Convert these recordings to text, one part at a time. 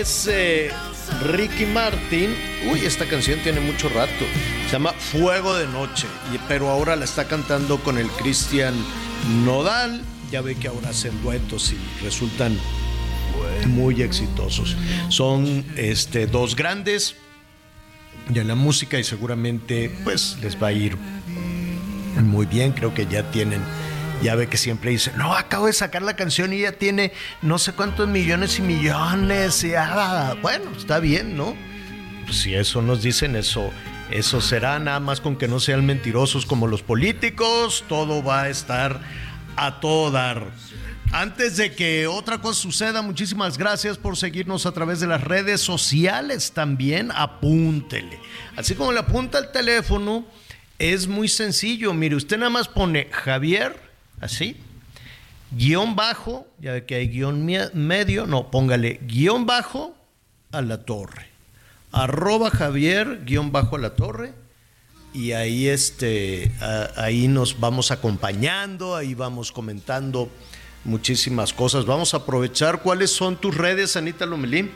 es eh, Ricky Martin. Uy, esta canción tiene mucho rato. Se llama Fuego de Noche, pero ahora la está cantando con el Cristian Nodal. Ya ve que ahora hacen duetos y resultan muy exitosos. Son este, dos grandes de la música y seguramente pues les va a ir muy bien, creo que ya tienen, ya ve que siempre dicen, no, acabo de sacar la canción y ya tiene no sé cuántos millones y millones, y bueno, está bien, ¿no? Pues si eso nos dicen, eso, eso será nada más con que no sean mentirosos como los políticos, todo va a estar a todo dar. Antes de que otra cosa suceda, muchísimas gracias por seguirnos a través de las redes sociales también. Apúntele. Así como le apunta el teléfono, es muy sencillo. Mire, usted nada más pone Javier, así, guion bajo, ya ve que hay guion medio, no, póngale guion bajo a la torre. Arroba Javier, guion bajo a la torre. Y ahí, este, ahí nos vamos acompañando, ahí vamos comentando muchísimas cosas. Vamos a aprovechar. ¿Cuáles son tus redes, Anita Lomelín?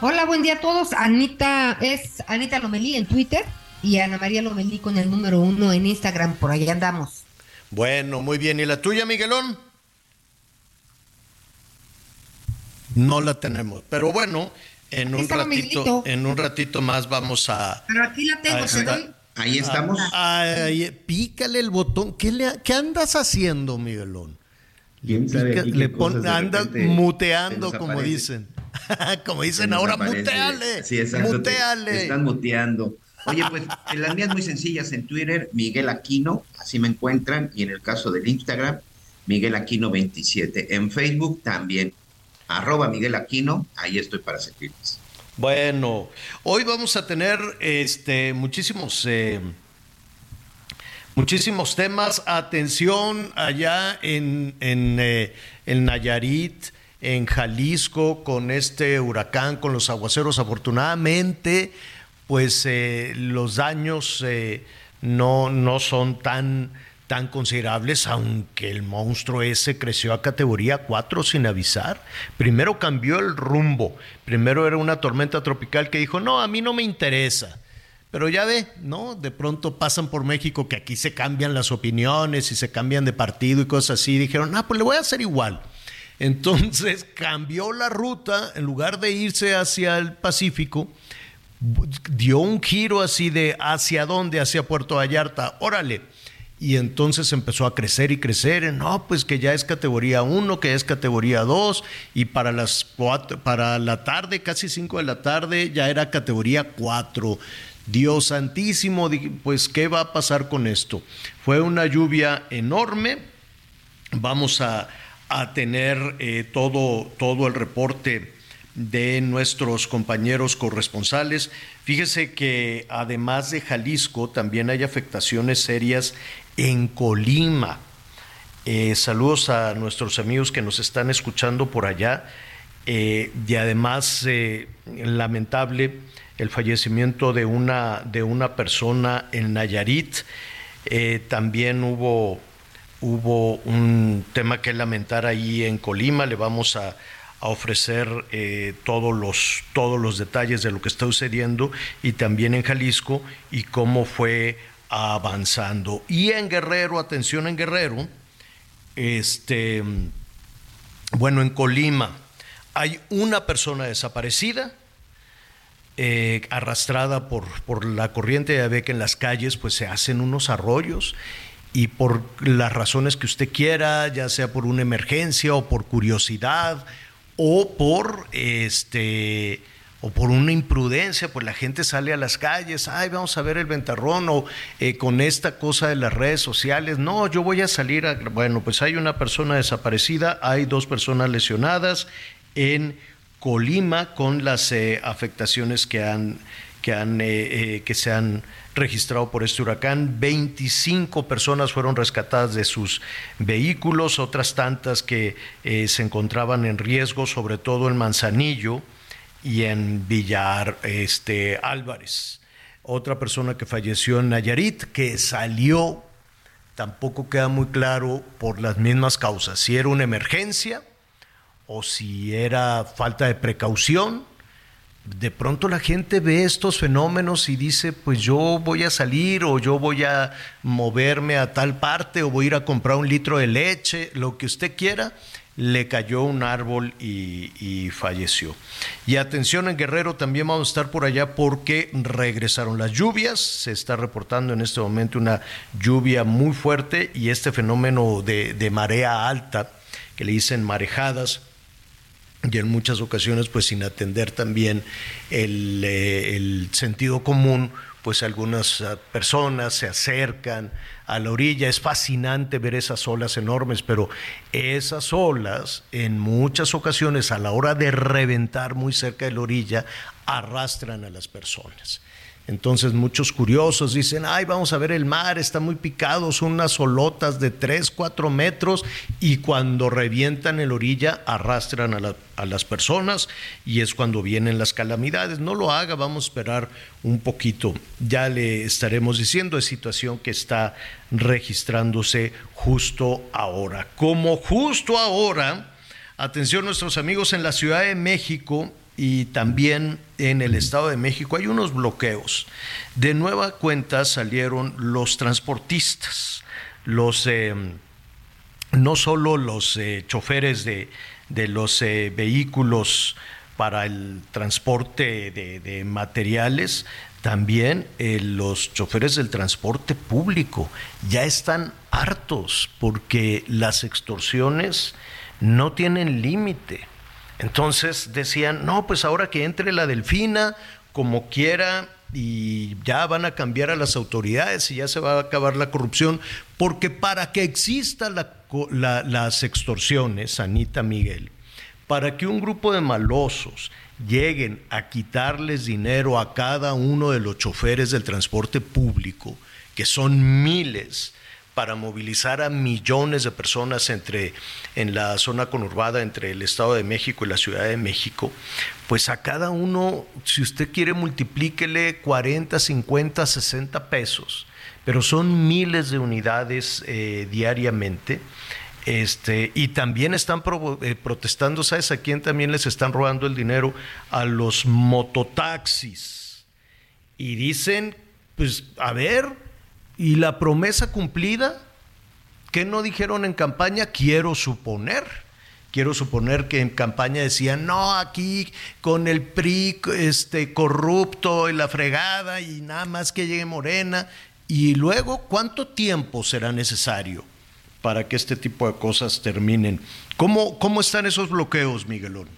Hola, buen día a todos. Anita es Anita Lomelí en Twitter y Ana María Lomelí con el número uno en Instagram. Por ahí andamos. Bueno, muy bien. ¿Y la tuya, Miguelón? No la tenemos, pero bueno, en un ratito, en un ratito más vamos a. Pero aquí la tengo, doy. Ahí estamos. Ay, pícale el botón. ¿Qué, le, qué andas haciendo, Miguelón? ¿Quién sabe Pica- aquí qué le pon- de anda repente muteando, se como dicen. como Se dicen ahora, aparece. muteale. Sí, exacto, te- muteale. te están muteando. Oye, pues las mías muy sencillas en Twitter, Miguel Aquino, así me encuentran, y en el caso del Instagram, Miguel Aquino 27. En Facebook también, arroba Miguel Aquino, ahí estoy para servirles. Bueno, hoy vamos a tener este, muchísimos, eh, muchísimos temas. Atención allá en, en, eh, en Nayarit, en Jalisco, con este huracán, con los aguaceros. Afortunadamente, pues eh, los daños eh, no, no son tan, tan considerables, aunque el monstruo ese creció a categoría 4 sin avisar. Primero cambió el rumbo. Primero era una tormenta tropical que dijo, no, a mí no me interesa. Pero ya ve, ¿no? De pronto pasan por México que aquí se cambian las opiniones y se cambian de partido y cosas así. Dijeron, ah, pues le voy a hacer igual. Entonces cambió la ruta, en lugar de irse hacia el Pacífico, dio un giro así de hacia dónde, hacia Puerto Vallarta, órale. Y entonces empezó a crecer y crecer. No, pues que ya es categoría 1, que es categoría 2, y para las cuatro, para la tarde, casi 5 de la tarde, ya era categoría 4. Dios santísimo, pues ¿qué va a pasar con esto? Fue una lluvia enorme. Vamos a, a tener eh, todo, todo el reporte de nuestros compañeros corresponsales. Fíjese que además de Jalisco, también hay afectaciones serias en Colima. Eh, saludos a nuestros amigos que nos están escuchando por allá. Eh, y además, eh, lamentable, el fallecimiento de una, de una persona en Nayarit. También hubo, hubo un tema que lamentar ahí en Colima. Le vamos a, a ofrecer eh, todos, los, todos los detalles de lo que está sucediendo y también en Jalisco y cómo fue avanzando. Y en Guerrero, atención en Guerrero, este, bueno, en Colima hay una persona desaparecida. eh, arrastrada por, por la corriente, ya ve que en las calles pues se hacen unos arroyos y por las razones que usted quiera, ya sea por una emergencia o por curiosidad o por este o por una imprudencia, pues la gente sale a las calles, ay, vamos a ver el ventarrón, o eh, con esta cosa de las redes sociales, no, yo voy a salir a... Bueno, pues hay una persona desaparecida, hay dos personas lesionadas en Colima con las eh, afectaciones que han, eh, eh, que se han registrado por este huracán. 25 personas fueron rescatadas de sus vehículos, otras tantas que eh, se encontraban en riesgo, sobre todo en Manzanillo y en Villar este, Álvarez. Otra persona que falleció en Nayarit, que salió, tampoco queda muy claro por las mismas causas, si era una emergencia o si era falta de precaución de pronto la gente ve estos fenómenos y dice, pues yo voy a salir o yo voy a moverme a tal parte o voy a ir a comprar un litro de leche, lo que usted quiera, le cayó un árbol y, falleció. Y atención en Guerrero, también vamos a estar por allá porque regresaron las lluvias, se está reportando en este momento una lluvia muy fuerte y este fenómeno de, de marea alta, que le dicen marejadas, y en muchas ocasiones pues sin atender también el, eh, sentido común pues algunas uh, personas se acercan a la orilla. Es fascinante ver esas olas enormes, pero esas olas en muchas ocasiones a la hora de reventar muy cerca de la orilla arrastran a las personas. Entonces muchos curiosos dicen, ay, vamos a ver el mar, está muy picado, son unas olotas de 3, 4 metros y cuando revientan en la orilla arrastran a, a, las personas y es cuando vienen las calamidades. No lo haga, vamos a esperar un poquito. Ya le estaremos diciendo, es situación que está registrándose justo ahora. Como justo ahora, atención nuestros amigos en la Ciudad de México, y también en el Estado de México hay unos bloqueos. De nueva cuenta salieron los transportistas, los eh, no solo los eh, choferes de, de los eh, vehículos para el transporte de, materiales, también los choferes del transporte público ya están hartos porque las extorsiones no tienen límite. Entonces decían, no, pues ahora que entre la delfina, como quiera, y ya van a cambiar a las autoridades y ya se va a acabar la corrupción, porque para que exista la, la, las extorsiones, Anita Miguel, para que un grupo de malosos lleguen a quitarles dinero a cada uno de los choferes del transporte público, que son miles, para movilizar a millones de personas entre, en la zona conurbada entre el Estado de México y la Ciudad de México, pues a cada uno, si usted quiere, multiplíquele 40, 50, 60 pesos, pero son miles de unidades eh, diariamente. Este, y también están eh, protestando, ¿sabes a quién también les están robando el dinero? A los mototaxis. Y dicen, pues, a ver, ¿Y la promesa cumplida? ¿Qué no dijeron en campaña? Quiero suponer. Quiero suponer que en campaña decían, no, aquí con el PRI este, corrupto y la fregada y nada más que llegue Morena. Y luego, ¿cuánto tiempo será necesario para que este tipo de cosas terminen? ¿Cómo, cómo están esos bloqueos, Miguelón?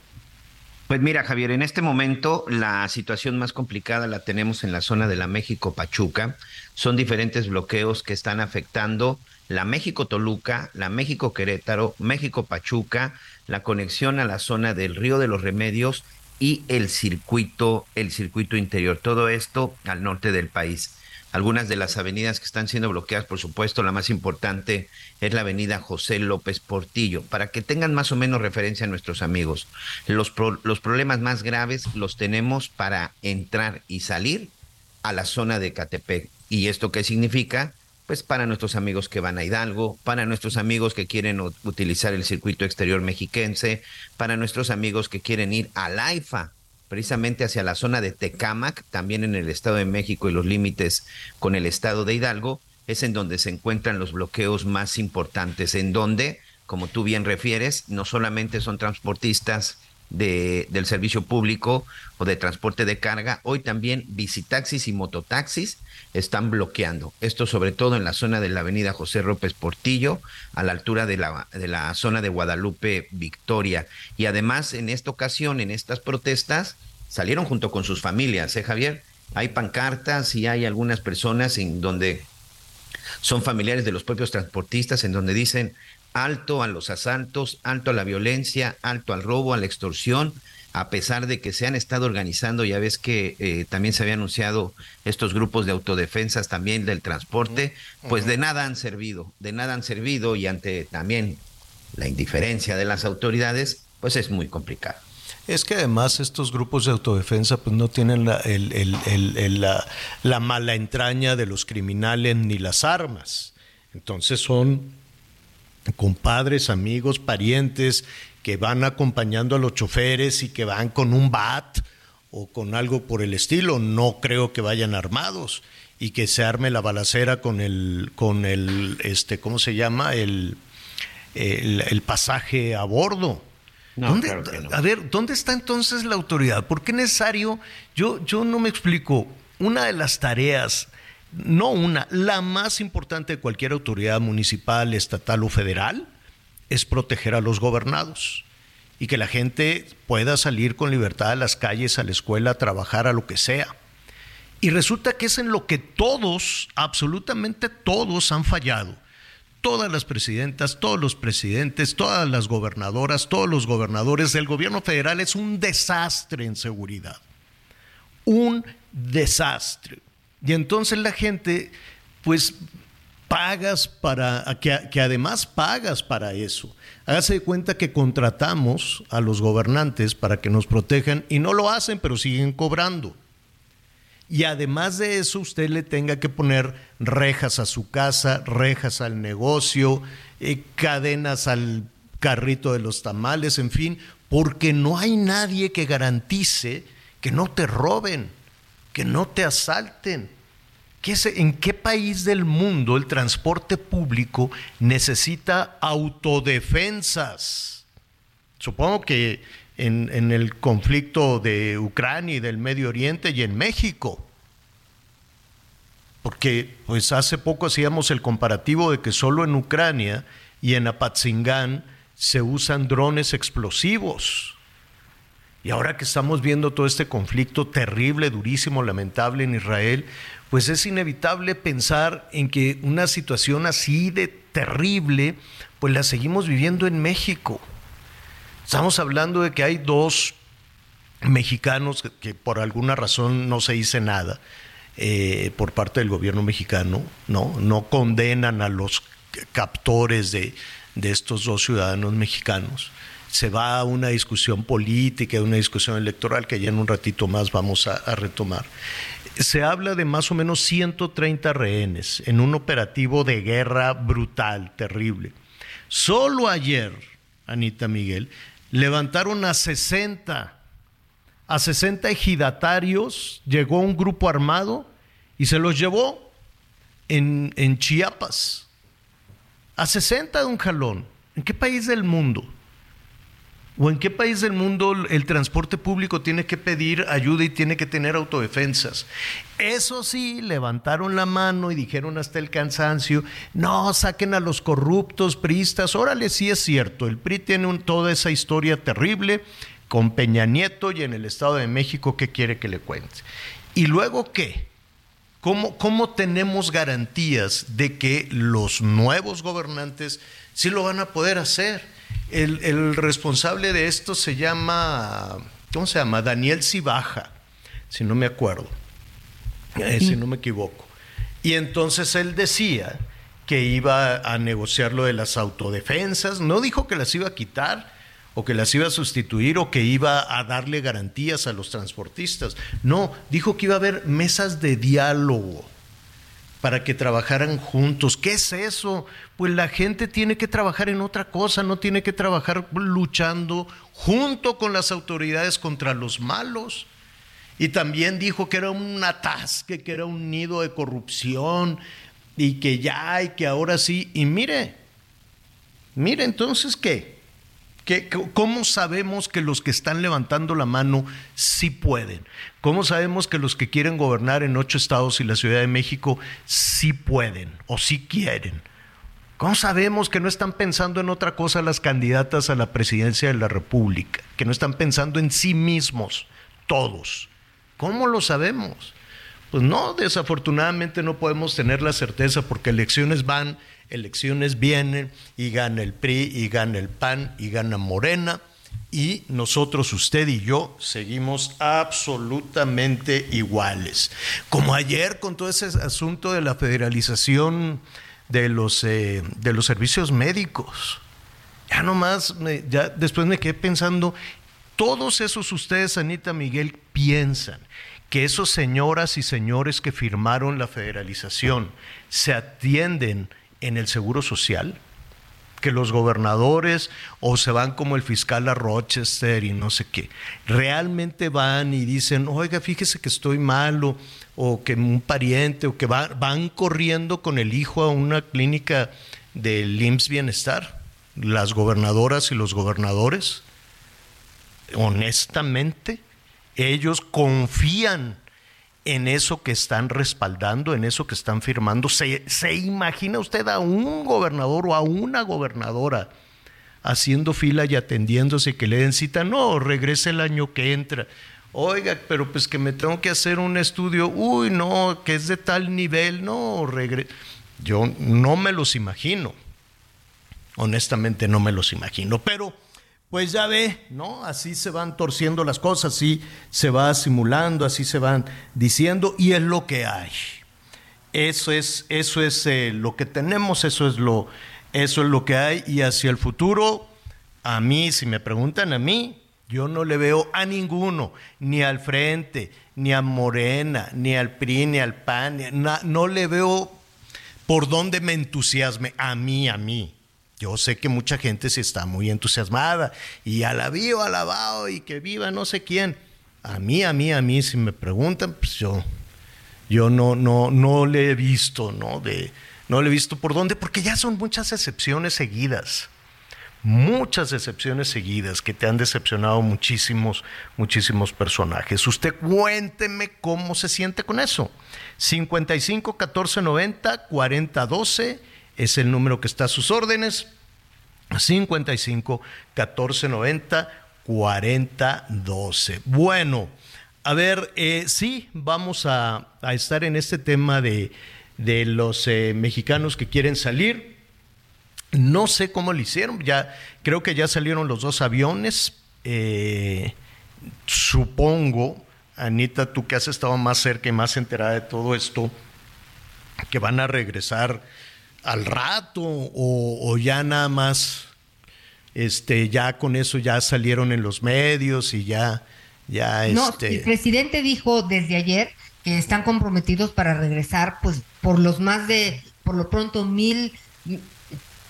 Pues mira, Javier, en este momento la situación más complicada la tenemos en la zona de la México-Pachuca. Son diferentes bloqueos que están afectando la México-Toluca, la México-Querétaro, México-Pachuca, la conexión a la zona del Río de los Remedios y el circuito, el circuito interior. Todo esto al norte del país. Algunas de las avenidas que están siendo bloqueadas, por supuesto, la más importante es la avenida José López Portillo, para que tengan más o menos referencia a nuestros amigos. Los, los problemas más graves los tenemos para entrar y salir a la zona de Catepec. ¿Y esto qué significa? Pues para nuestros amigos que van a Hidalgo, para nuestros amigos que quieren utilizar el circuito exterior mexiquense, para nuestros amigos que quieren ir a Laifa, precisamente hacia la zona de Tecámac, también en el Estado de México y los límites con el Estado de Hidalgo, es en donde se encuentran los bloqueos más importantes, en donde, como tú bien refieres, no solamente son transportistas de, del servicio público o de transporte de carga, hoy también visitaxis y mototaxis están bloqueando. Esto sobre todo en la zona de la avenida José López Portillo, a la altura de la, de la zona de Guadalupe Victoria. Y además en esta ocasión, en estas protestas, salieron junto con sus familias, ¿eh, Javier? Hay pancartas y hay algunas personas en donde son familiares de los propios transportistas, en donde dicen alto a los asaltos, alto a la violencia, alto al robo, a la extorsión, a pesar de que se han estado organizando, ya ves que eh, también se había anunciado estos grupos de autodefensas también del transporte, pues de nada han servido, de nada han servido y ante también la indiferencia de las autoridades, pues es muy complicado. Es que además estos grupos de autodefensa pues no tienen la, la, la mala entraña de los criminales ni las armas. Entonces son compadres, amigos, parientes que van acompañando a los choferes y que van con un bat o con algo por el estilo. No creo que vayan armados y que se arme la balacera con el, con el, este, ¿cómo se llama? El, el, pasaje a bordo. ¿Dónde, A ver, ¿dónde está entonces la autoridad? ¿Por qué es necesario? Yo, yo no me explico. Una de las tareas, no una, la más importante de cualquier autoridad municipal, estatal o federal, es proteger a los gobernados y que la gente pueda salir con libertad a las calles, a la escuela, a trabajar, a lo que sea. Y resulta que es en lo que todos, absolutamente todos han fallado. Todas las presidentas, todos los presidentes, todas las gobernadoras, todos los gobernadores del gobierno federal es un desastre en seguridad. Un desastre. Y entonces la gente, pues pagas para, que, además pagas para eso. Hágase de cuenta que contratamos a los gobernantes para que nos protejan y no lo hacen, pero siguen cobrando. Y además de eso, usted le tenga que poner rejas a su casa, rejas al negocio, eh, cadenas al carrito de los tamales, en fin, porque no hay nadie que garantice que no te roben, que no te asalten ¿En qué país del mundo el transporte público necesita autodefensas? Supongo que en, el conflicto de Ucrania y del Medio Oriente y en México. Porque pues hace poco hacíamos el comparativo de que solo en Ucrania y en Apatzingán se usan drones explosivos. Y ahora que estamos viendo todo este conflicto terrible, durísimo, lamentable en Israel, pues es inevitable pensar en que una situación así de terrible, pues la seguimos viviendo en México. Estamos hablando de que hay dos mexicanos que, por alguna razón no se dice nada eh, por parte del gobierno mexicano, no, no condenan a los captores de, estos dos ciudadanos mexicanos. Se va a una discusión política, una discusión electoral que ya en un ratito más vamos a retomar se habla de más o menos 130 rehenes en un operativo de guerra brutal, terrible. Solo ayer, Anita Miguel, levantaron a 60, a 60 ejidatarios, llegó un grupo armado y se los llevó en, en Chiapas. A 60 de un jalón. ¿En qué país del mundo? ¿O en qué país del mundo el transporte público tiene que pedir ayuda y tiene que tener autodefensas? Eso sí, levantaron la mano y dijeron hasta el cansancio, no, saquen a los corruptos priistas. Órale, sí es cierto, el PRI tiene toda esa historia terrible con Peña Nieto y en el Estado de México, ¿qué quiere que le cuente? ¿Y luego qué? ¿Cómo, ¿Cómo tenemos garantías de que los nuevos gobernantes sí lo van a poder hacer? El, responsable de esto se llama ¿cómo se llama? Daniel Cibaja, si no me acuerdo, eh, si no me equivoco. Y entonces él decía que iba a negociar lo de las autodefensas, no dijo que las iba a quitar o que las iba a sustituir o que iba a darle garantías a los transportistas. No, dijo que iba a haber mesas de diálogo para que trabajaran juntos. ¿Qué es eso? Pues la gente tiene que trabajar en otra cosa, no tiene que trabajar luchando junto con las autoridades contra los malos. Y también dijo que era un atasque, que era un nido de corrupción y que ya y que ahora sí. Y mire, mire entonces qué. ¿Qué- ¿Cómo sabemos que los que están levantando la mano sí pueden? ¿Cómo sabemos que los que quieren gobernar en ocho estados y la Ciudad de México sí pueden o sí quieren? ¿Cómo sabemos que no están pensando en otra cosa las candidatas a la presidencia de la República? Que no están pensando en sí mismos, todos. ¿Cómo lo sabemos? Pues no, desafortunadamente no podemos tener la certeza porque elecciones van, elecciones vienen y gana el PRI y gana el PAN y gana Morena y nosotros, usted y yo, seguimos absolutamente iguales. Como ayer con todo ese asunto de la federalización de los, eh, de los servicios médicos. Ya nomás, me- ya después me quedé pensando, todos esos ustedes, Anita Miguel, piensan que esos señoras y señores que firmaron la federalización se atienden en el Seguro Social, que los gobernadores o se van como el fiscal a Rochester y no sé qué, realmente van y dicen, oiga, fíjese que estoy malo, o que un pariente, o que va- van corriendo con el hijo a una clínica del IMSS Bienestar, las gobernadoras y los gobernadores, honestamente, ellos confían en eso que están respaldando, en eso que están firmando. ¿Se, se imagina usted a un gobernador o a una gobernadora haciendo fila y atendiéndose que le den cita? No, regrese el año que entra. Oiga, pero pues que me tengo que hacer un estudio. Uy, no, que es de tal nivel. No, regre Yo no me los imagino. Honestamente no me los imagino. Pero pues ya ve, ¿no? Así se van torciendo las cosas, así se va simulando, así se van diciendo y es lo que hay. Eso es, eso es eh, lo que tenemos, eso es lo, eso es lo que hay y hacia el futuro, a mí, si me preguntan a mí, yo no le veo a ninguno, ni al Frente, ni a Morena, ni al PRI, ni al PAN, ni na- no le veo por dónde me entusiasme, a mí, a mí. Yo sé que mucha gente sí está muy entusiasmada y alabío, alabado y que viva no sé quién. A mí, a mí, a mí, si me preguntan, pues yo, yo no, no, no le he visto, ¿no? De, no le he visto por dónde, porque ya son muchas excepciones seguidas. Muchas excepciones seguidas que te han decepcionado muchísimos, muchísimos personajes. Usted cuénteme cómo se siente con eso. 55 14 90 40 12 es el número que está a sus órdenes. 55 14 90 40 12. Bueno, a ver, eh, sí, vamos a, a estar en este tema de, de los eh, mexicanos que quieren salir. No sé cómo lo hicieron, ya creo que ya salieron los dos aviones. eh, supongo, Anita, tú que has estado más cerca y más enterada de todo esto, que van a regresar al rato o, o ya nada más, este, ya con eso ya salieron en los medios y ya, ya, No, este. el presidente dijo desde ayer que están comprometidos para regresar, pues, por los más de, por lo pronto, mil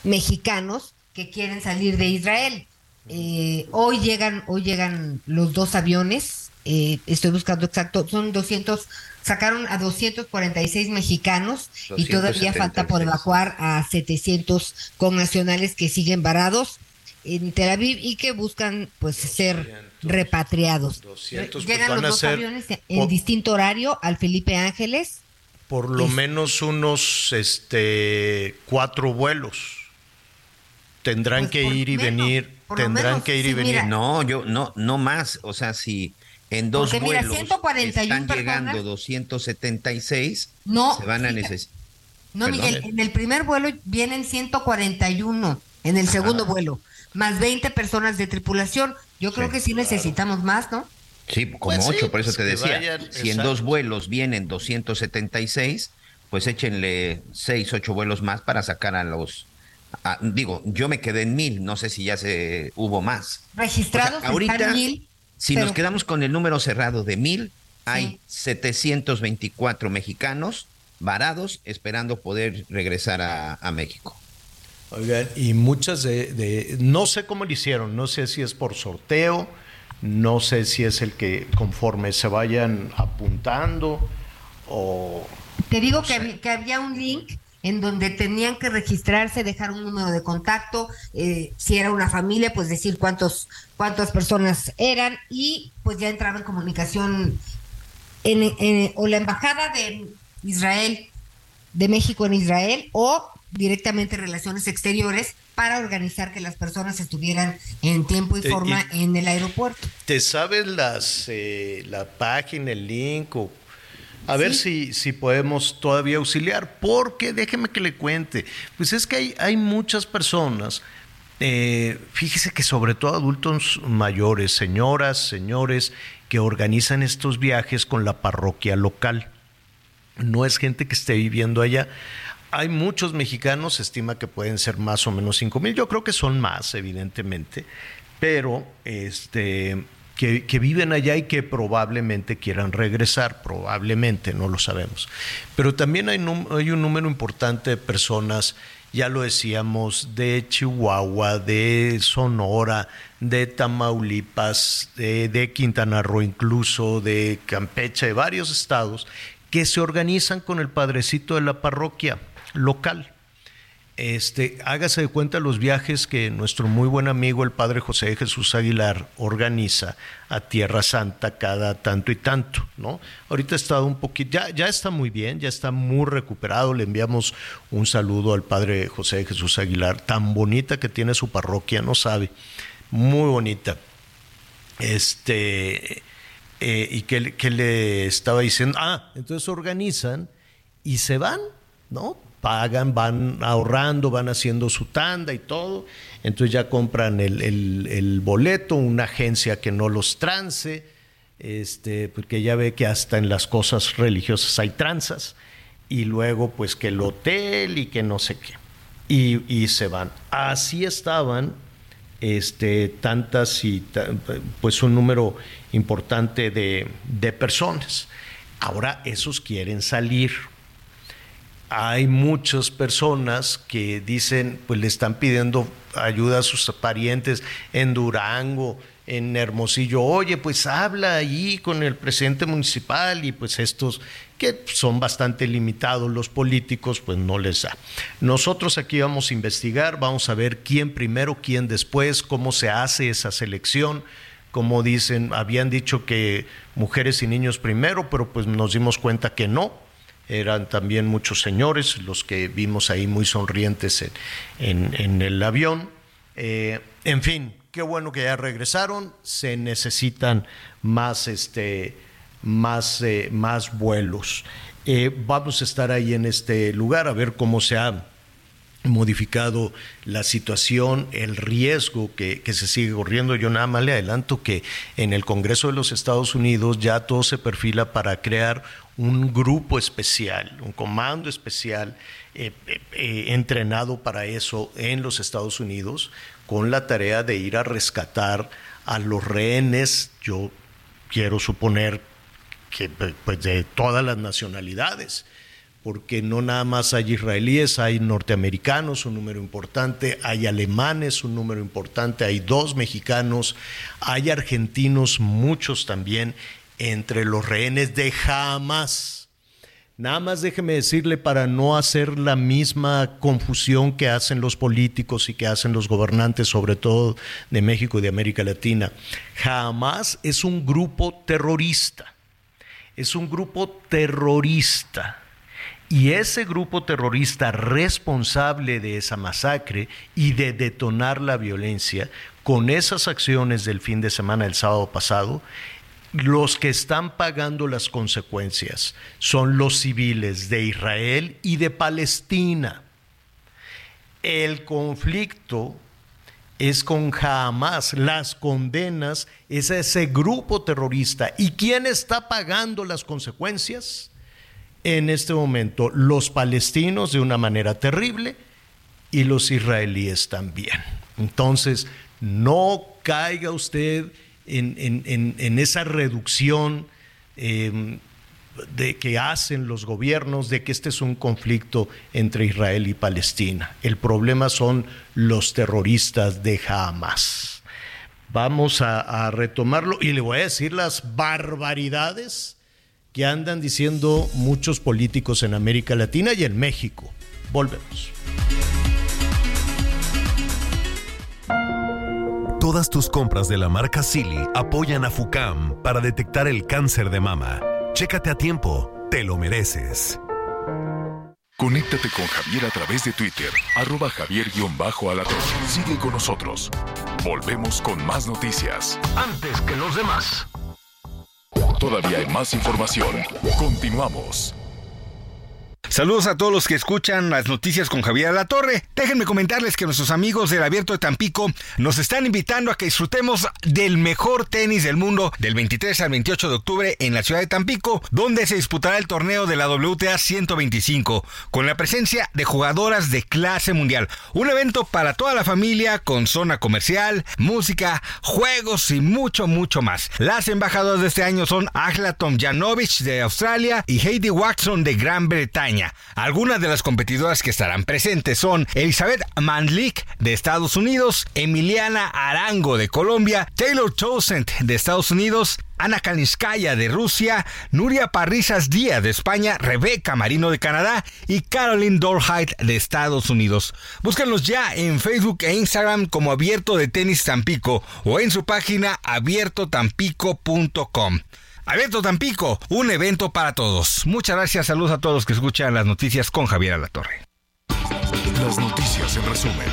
mexicanos que quieren salir de Israel. Eh, hoy llegan, hoy llegan los dos aviones. Eh, estoy buscando exacto, son 200, sacaron a 246 mexicanos y todavía falta por 276. evacuar a 700 connacionales que siguen varados en Tel Aviv y que buscan pues ser repatriados. 200, pues, Llegan van los a dos ser aviones en por- distinto horario al Felipe Ángeles. por lo es- menos unos este cuatro vuelos tendrán Pues que ir y menos, venir tendrán menos, que ir y venir mira. No, yo no, no más. O sea, si en dos Porque mira, vuelos 141 están personas- llegando 276, No, se van a necesitar. No, Perdón. Miguel, en el primer vuelo vienen 141, en el segundo vuelo, más 20 personas de tripulación. Yo creo Sí, que sí necesitamos más, ¿no? Sí, como Pues sí, ocho, por eso pues te decía. vayan, si en dos vuelos vienen 276, pues échenle seis, ocho vuelos más para sacar a los. a- digo, yo me quedé en mil, no sé si ya se hubo más. Registrados O sea, ahorita, están mil. Si pero- nos quedamos con el número cerrado de mil, hay Sí. 724 mexicanos varados esperando poder regresar a, a México. Oigan, y muchas de, de- no sé cómo lo hicieron, no sé si es por sorteo, no sé si es el que conforme se vayan apuntando o Te digo que, había- que había un link en donde tenían que registrarse, dejar un número de contacto, eh, si era una familia, pues decir cuántos, cuántas personas eran y pues ya entraba en comunicación en, en- o la embajada de Israel, de México en Israel o directamente Relaciones Exteriores para organizar que las personas estuvieran en tiempo y Te- forma y- en el aeropuerto. ¿Te sabes las, eh, la página, el link? O, a ver si, si podemos todavía auxiliar, porque déjeme que le cuente. Pues es que hay, hay muchas personas, eh, fíjese que sobre todo adultos mayores, señoras, señores, que organizan estos viajes con la parroquia local. No es gente que esté viviendo allá. Hay muchos mexicanos, se estima que pueden ser más o menos 5 mil. Yo creo que son más, evidentemente, pero este, que, viven allá y que probablemente quieran regresar, probablemente, no lo sabemos. Pero también hay un número importante de personas, ya lo decíamos, de Chihuahua, de Sonora, de Tamaulipas, de, de Quintana Roo incluso, de Campeche, de varios estados, que se organizan con el padrecito de la parroquia local. Este, hágase de cuenta los viajes que nuestro muy buen amigo el padre José Jesús Aguilar organiza a Tierra Santa cada tanto y tanto, ¿no? Ahorita ha estado un poquito, ya, está muy bien, ya está muy recuperado. Le enviamos un saludo al padre José Jesús Aguilar, tan bonita que tiene su parroquia, no sabe, muy bonita. Este, eh, y que le estaba diciendo, ah, entonces organizan y se van, ¿no? Pagan, van ahorrando, van haciendo su tanda y todo. Entonces ya compran el, el- boleto, una agencia que no los trance, este, porque ya ve que hasta en las cosas religiosas hay tranzas. Y luego, pues que el hotel y que no sé qué. Y, y se van. Así estaban este, tantas y pues un número importante de, de personas. Ahora esos quieren salir. Hay muchas personas que dicen, pues le están pidiendo ayuda a sus parientes en Durango, en Hermosillo. Oye, pues habla ahí con el presidente municipal y pues estos que son bastante limitados los políticos, pues no les da. Nosotros aquí vamos a investigar, vamos a ver quién primero, quién después, cómo se hace esa selección como dicen, habían dicho que mujeres y niños primero, pero pues nos dimos cuenta que no. Eran también muchos señores los que vimos ahí muy sonrientes en, en- el avión. Eh, en fin, qué bueno que ya regresaron. Se necesitan más, este, más, eh, más vuelos. Eh, vamos a estar ahí en este lugar a ver cómo se ha modificado la situación, el riesgo que, que se sigue corriendo. Yo nada más le adelanto que en el Congreso de los Estados Unidos ya todo se perfila para crear un grupo especial, un comando especial eh, eh, eh, entrenado para eso en los Estados Unidos, con la tarea de ir a rescatar a los rehenes. Yo quiero suponer que pues, de todas las nacionalidades porque no nada más hay israelíes, hay norteamericanos, un número importante, hay alemanes, un número importante, hay dos mexicanos, hay argentinos, muchos también, entre los rehenes de Hamas. Nada más déjeme decirle para no hacer la misma confusión que hacen los políticos y que hacen los gobernantes, sobre todo de México y de América Latina. Hamas es un grupo terrorista. Es un grupo terrorista. Y ese grupo terrorista responsable de esa masacre y de detonar la violencia con esas acciones del fin de semana del sábado pasado, los que están pagando las consecuencias son los civiles de Israel y de Palestina. El conflicto es con Hamas, las condenas es a ese grupo terrorista. ¿Y quién está pagando las consecuencias? En este momento, los palestinos de una manera terrible y los israelíes también. Entonces, no caiga usted en, en- en- esa reducción eh, de que hacen los gobiernos de que este es un conflicto entre Israel y Palestina. El problema son los terroristas de Hamas. Vamos a, a retomarlo y le voy a decir las barbaridades que andan diciendo muchos políticos en América Latina y en México. Volvemos. Todas tus compras de la marca Silly apoyan a FUCAM para detectar el cáncer de mama. Chécate a tiempo, te lo mereces. Conéctate con Javier a través de Twitter, arroba javier-alatón. Sigue con nosotros. Volvemos con más noticias. Antes que los demás. Todavía hay más información. Continuamos. Saludos a todos los que escuchan las noticias con Javier La Torre. Déjenme comentarles que nuestros amigos del Abierto de Tampico nos están invitando a que disfrutemos del mejor tenis del mundo del 23 al 28 de octubre en la ciudad de Tampico, donde se disputará el torneo de la WTA 125 con la presencia de jugadoras de clase mundial. Un evento para toda la familia con zona comercial, música, juegos y mucho, mucho más. Las embajadoras de este año son Agla Tomjanovic de Australia y Heidi Watson de Gran Bretaña. Algunas de las competidoras que estarán presentes son Elizabeth Mandlik de Estados Unidos, Emiliana Arango de Colombia, Taylor Townsend de Estados Unidos, Ana Kalinskaya de Rusia, Nuria Parrizas Díaz de España, Rebeca Marino de Canadá y Caroline Dorheit de Estados Unidos. Búscanos ya en Facebook e Instagram como Abierto de Tenis Tampico o en su página abiertotampico.com. Abierto Tampico, un evento para todos. Muchas gracias, saludos a todos los que escuchan las noticias con Javier Alatorre. Las noticias en resumen.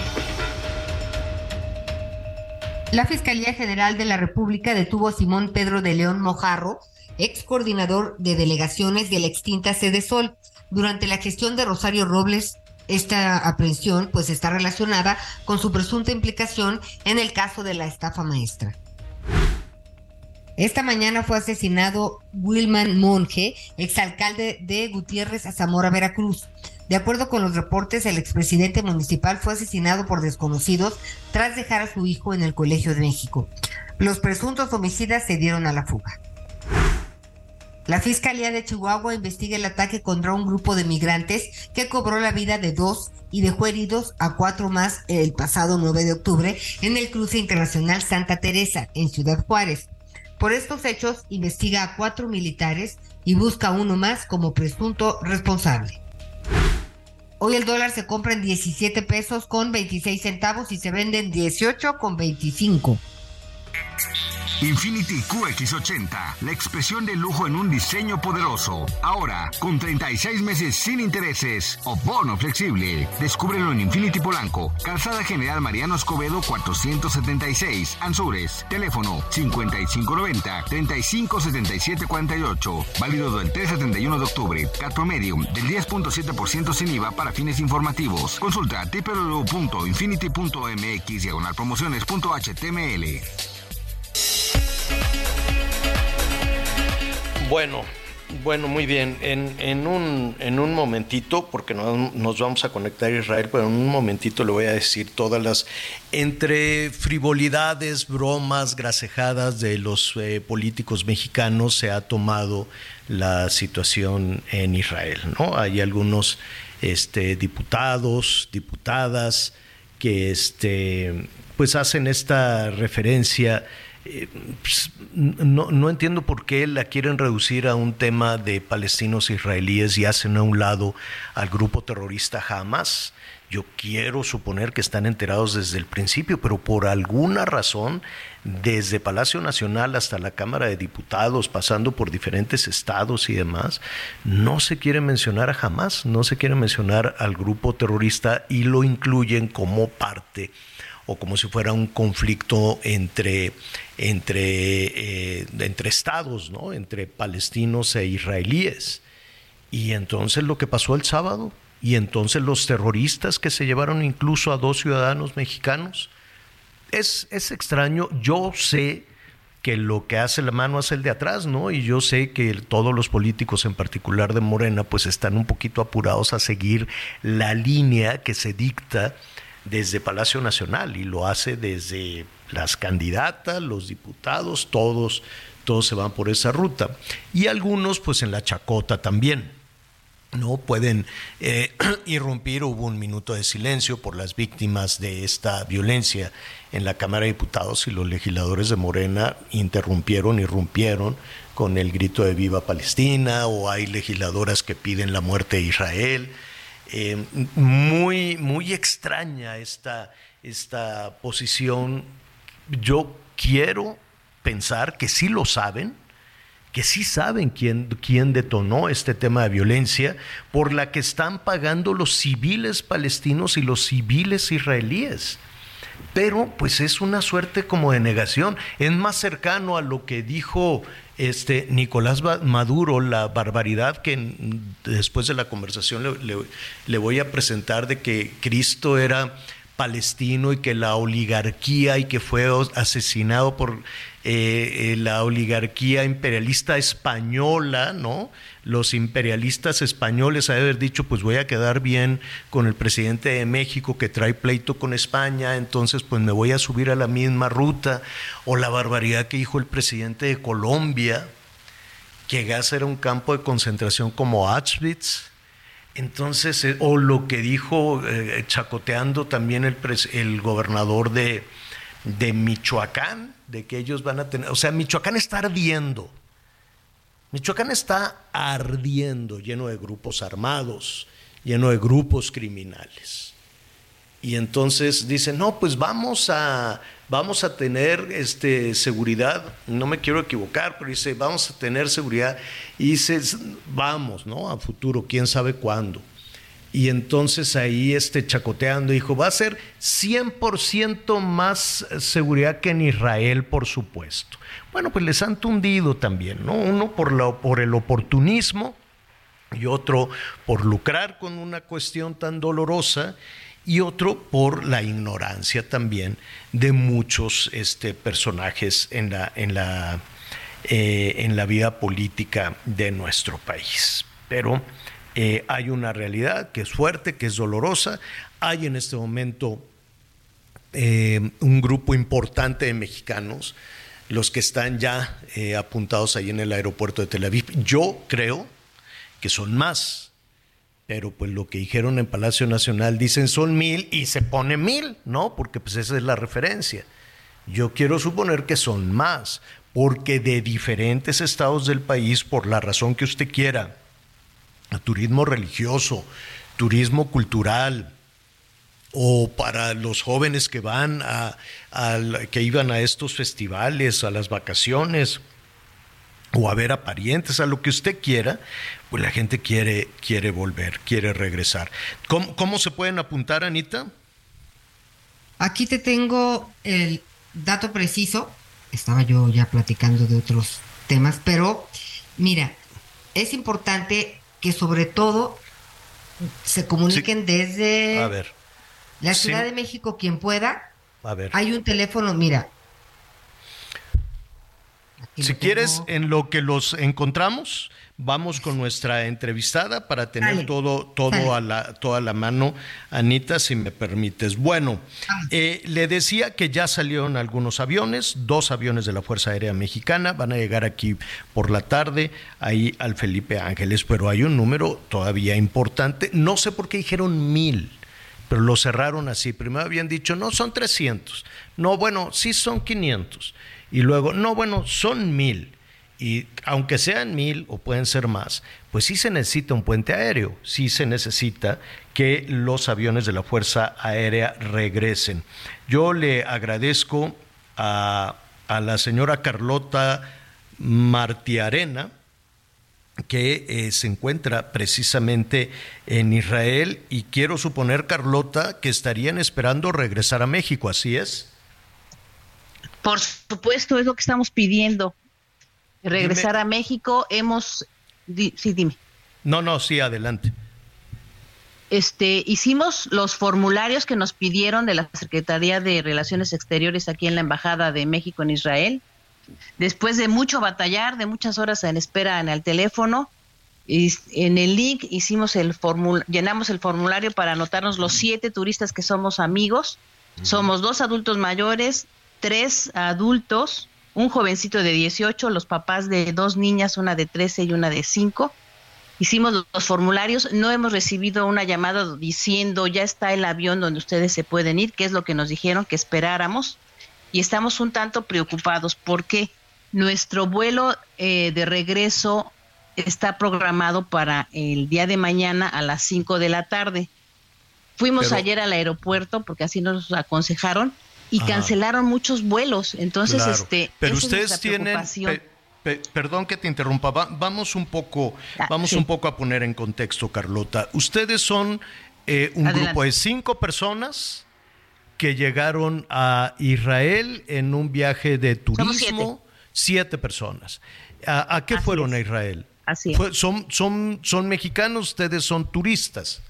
La Fiscalía General de la República detuvo a Simón Pedro de León Mojarro, ex coordinador de delegaciones de la extinta Sede Sol. Durante la gestión de Rosario Robles, esta aprehensión pues está relacionada con su presunta implicación en el caso de la estafa maestra. Esta mañana fue asesinado Wilman Monge, exalcalde de Gutiérrez a Zamora, Veracruz. De acuerdo con los reportes, el expresidente municipal fue asesinado por desconocidos tras dejar a su hijo en el Colegio de México. Los presuntos homicidas se dieron a la fuga. La Fiscalía de Chihuahua investiga el ataque contra un grupo de migrantes que cobró la vida de dos y dejó heridos a cuatro más el pasado 9 de octubre en el cruce internacional Santa Teresa, en Ciudad Juárez. Por estos hechos, investiga a cuatro militares y busca uno más como presunto responsable. Hoy el dólar se compra en 17 pesos con 26 centavos y se vende en 18 con 25. Infinity QX80, la expresión de lujo en un diseño poderoso. Ahora, con 36 meses sin intereses o bono flexible. Descúbrelo en Infinity Polanco, Calzada General Mariano Escobedo 476, Anzures. Teléfono 5590-357748. Válido del 3 al 31 de octubre. Cat promedio del 10.7% sin IVA para fines informativos. Consulta www.infinity.mx diagonal promociones.html. Bueno, bueno, muy bien. En, un, en un momentito, porque no- nos vamos a conectar a Israel, pero en un momentito le voy a decir todas las entre frivolidades, bromas, gracejadas de los eh, políticos mexicanos se ha tomado la situación en Israel, ¿no? Hay algunos este, diputados, diputadas que este, pues hacen esta referencia eh, pues, no, entiendo por qué la quieren reducir a un tema de palestinos israelíes y hacen a un lado al grupo terrorista Hamas. Yo quiero suponer que están enterados desde el principio, pero por alguna razón, desde Palacio Nacional hasta la Cámara de Diputados, pasando por diferentes estados y demás, no se quiere mencionar a Hamas, no se quiere mencionar al grupo terrorista y lo incluyen como parte o como si fuera un conflicto entre, entre, eh, entre estados, ¿no? entre palestinos e israelíes. Y entonces lo que pasó el sábado, y entonces los terroristas que se llevaron incluso a dos ciudadanos mexicanos, es, es extraño. Yo sé que lo que hace la mano hace el de atrás, ¿no? Y yo sé que todos los políticos, en particular de Morena, pues están un poquito apurados a seguir la línea que se dicta desde Palacio Nacional y lo hace desde las candidatas, los diputados, todos, todos se van por esa ruta. Y algunos, pues en la chacota también no pueden eh, irrumpir. Hubo un minuto de silencio por las víctimas de esta violencia en la Cámara de Diputados y los legisladores de Morena interrumpieron, irrumpieron con el grito de viva Palestina o hay legisladoras que piden la muerte de Israel. Eh, muy, muy extraña esta, esta posición. Yo quiero pensar que sí lo saben, que sí saben quién, quién detonó este tema de violencia, por la que están pagando los civiles palestinos y los civiles israelíes. Pero pues es una suerte como de negación. Es más cercano a lo que dijo este Nicolás Maduro, la barbaridad que después de la conversación le, le voy a presentar de que Cristo era palestino y que la oligarquía y que fue asesinado por eh, eh, la oligarquía imperialista española, ¿no? Los imperialistas españoles han haber dicho, pues voy a quedar bien con el presidente de México que trae pleito con España, entonces pues me voy a subir a la misma ruta, o la barbaridad que dijo el presidente de Colombia, que Gaza era un campo de concentración como Auschwitz. Entonces, eh, o lo que dijo, chacoteando también el, el gobernador de, de Michoacán, de que ellos van a tener, o sea, Michoacán está ardiendo. Michoacán está ardiendo, lleno de grupos armados, lleno de grupos criminales. Y entonces dicen, no, pues vamos a, vamos a tener este, seguridad, no me quiero equivocar, pero dice, vamos a tener seguridad. Y dice, vamos, ¿no? A futuro, quién sabe cuándo. Y entonces ahí este chacoteando dijo, va a ser 100% más seguridad que en Israel, por supuesto. Bueno, pues les han tundido también, ¿no? Uno por, por el oportunismo y otro por lucrar con una cuestión tan dolorosa y otro por la ignorancia también de muchos este, personajes en la, en, la, eh, en la vida política de nuestro país. Pero eh, hay una realidad que es fuerte, que es dolorosa. Hay en este momento eh, un grupo importante de mexicanos, los que están ya apuntados ahí en el aeropuerto de Tel Aviv. Yo creo que son más, pero pues lo que dijeron en Palacio Nacional dicen son mil y se pone mil, ¿no? Porque pues esa es la referencia. Yo quiero suponer que son más, porque de diferentes estados del país, por la razón que usted quiera, turismo religioso, turismo cultural, o para los jóvenes que van a, que iban a estos festivales, a las vacaciones, o a ver a parientes, a lo que usted quiera, pues la gente quiere, quiere volver, quiere regresar. ¿Cómo, ¿Cómo se pueden apuntar, Anita? Aquí te tengo el dato preciso. Estaba yo ya platicando de otros temas, pero mira, es importante que sobre todo se comuniquen desde la Ciudad de México, quien pueda. A ver. Hay un teléfono, mira. Si quieres, en lo que los encontramos, vamos con nuestra entrevistada para tener todo, todo a la, toda la mano, Anita, si me permites. Bueno, eh, le decía que ya salieron algunos aviones, dos aviones de la Fuerza Aérea Mexicana, van a llegar aquí por la tarde, ahí al Felipe Ángeles, pero hay un número todavía importante. No sé por qué dijeron mil pero lo cerraron así. Primero habían dicho, no, son 300. No, bueno, sí son 500. Y luego, no, bueno, son mil. Y aunque sean mil o pueden ser más, pues sí se necesita un puente aéreo, sí se necesita que los aviones de la Fuerza Aérea regresen. Yo le agradezco a, la señora Carlota Martiarena, que eh, se encuentra precisamente en Israel y quiero suponer, Carlota, que estarían esperando regresar a México, ¿así es? Por supuesto, es lo que estamos pidiendo regresar a México. Hemos... sí, dime. No, no, sí, adelante. este, hicimos los formularios que nos pidieron de la Secretaría de Relaciones Exteriores aquí en la Embajada de México en Israel. Después de mucho batallar, de muchas horas en espera en el teléfono, y en el link hicimos el formul llenamos el formulario para anotarnos los siete turistas que somos amigos. Somos dos adultos mayores, tres adultos, un jovencito de 18, los papás de dos niñas, una de 13 y una de 5 hicimos los formularios, no hemos recibido una llamada diciendo ya está el avión donde ustedes se pueden ir, que es lo que nos dijeron que esperáramos, y estamos un tanto preocupados porque nuestro vuelo eh, de regreso está programado para el día de mañana a las 5 de la tarde. Fuimos Pero- ayer al aeropuerto porque así nos aconsejaron y Ajá. cancelaron muchos vuelos. Entonces, Claro. este, Pero esa es ustedes nuestra tienen, perdón que te interrumpa, va- vamos un poco, Ah, vamos sí. un poco a poner en contexto, Carlota. Ustedes son eh, un Adelante. grupo de cinco personas que llegaron a Israel en un viaje de turismo. Siete personas. ¿A, a qué Así fueron a es. Israel? Así es. Fue- son, son, son mexicanos, ustedes son turistas.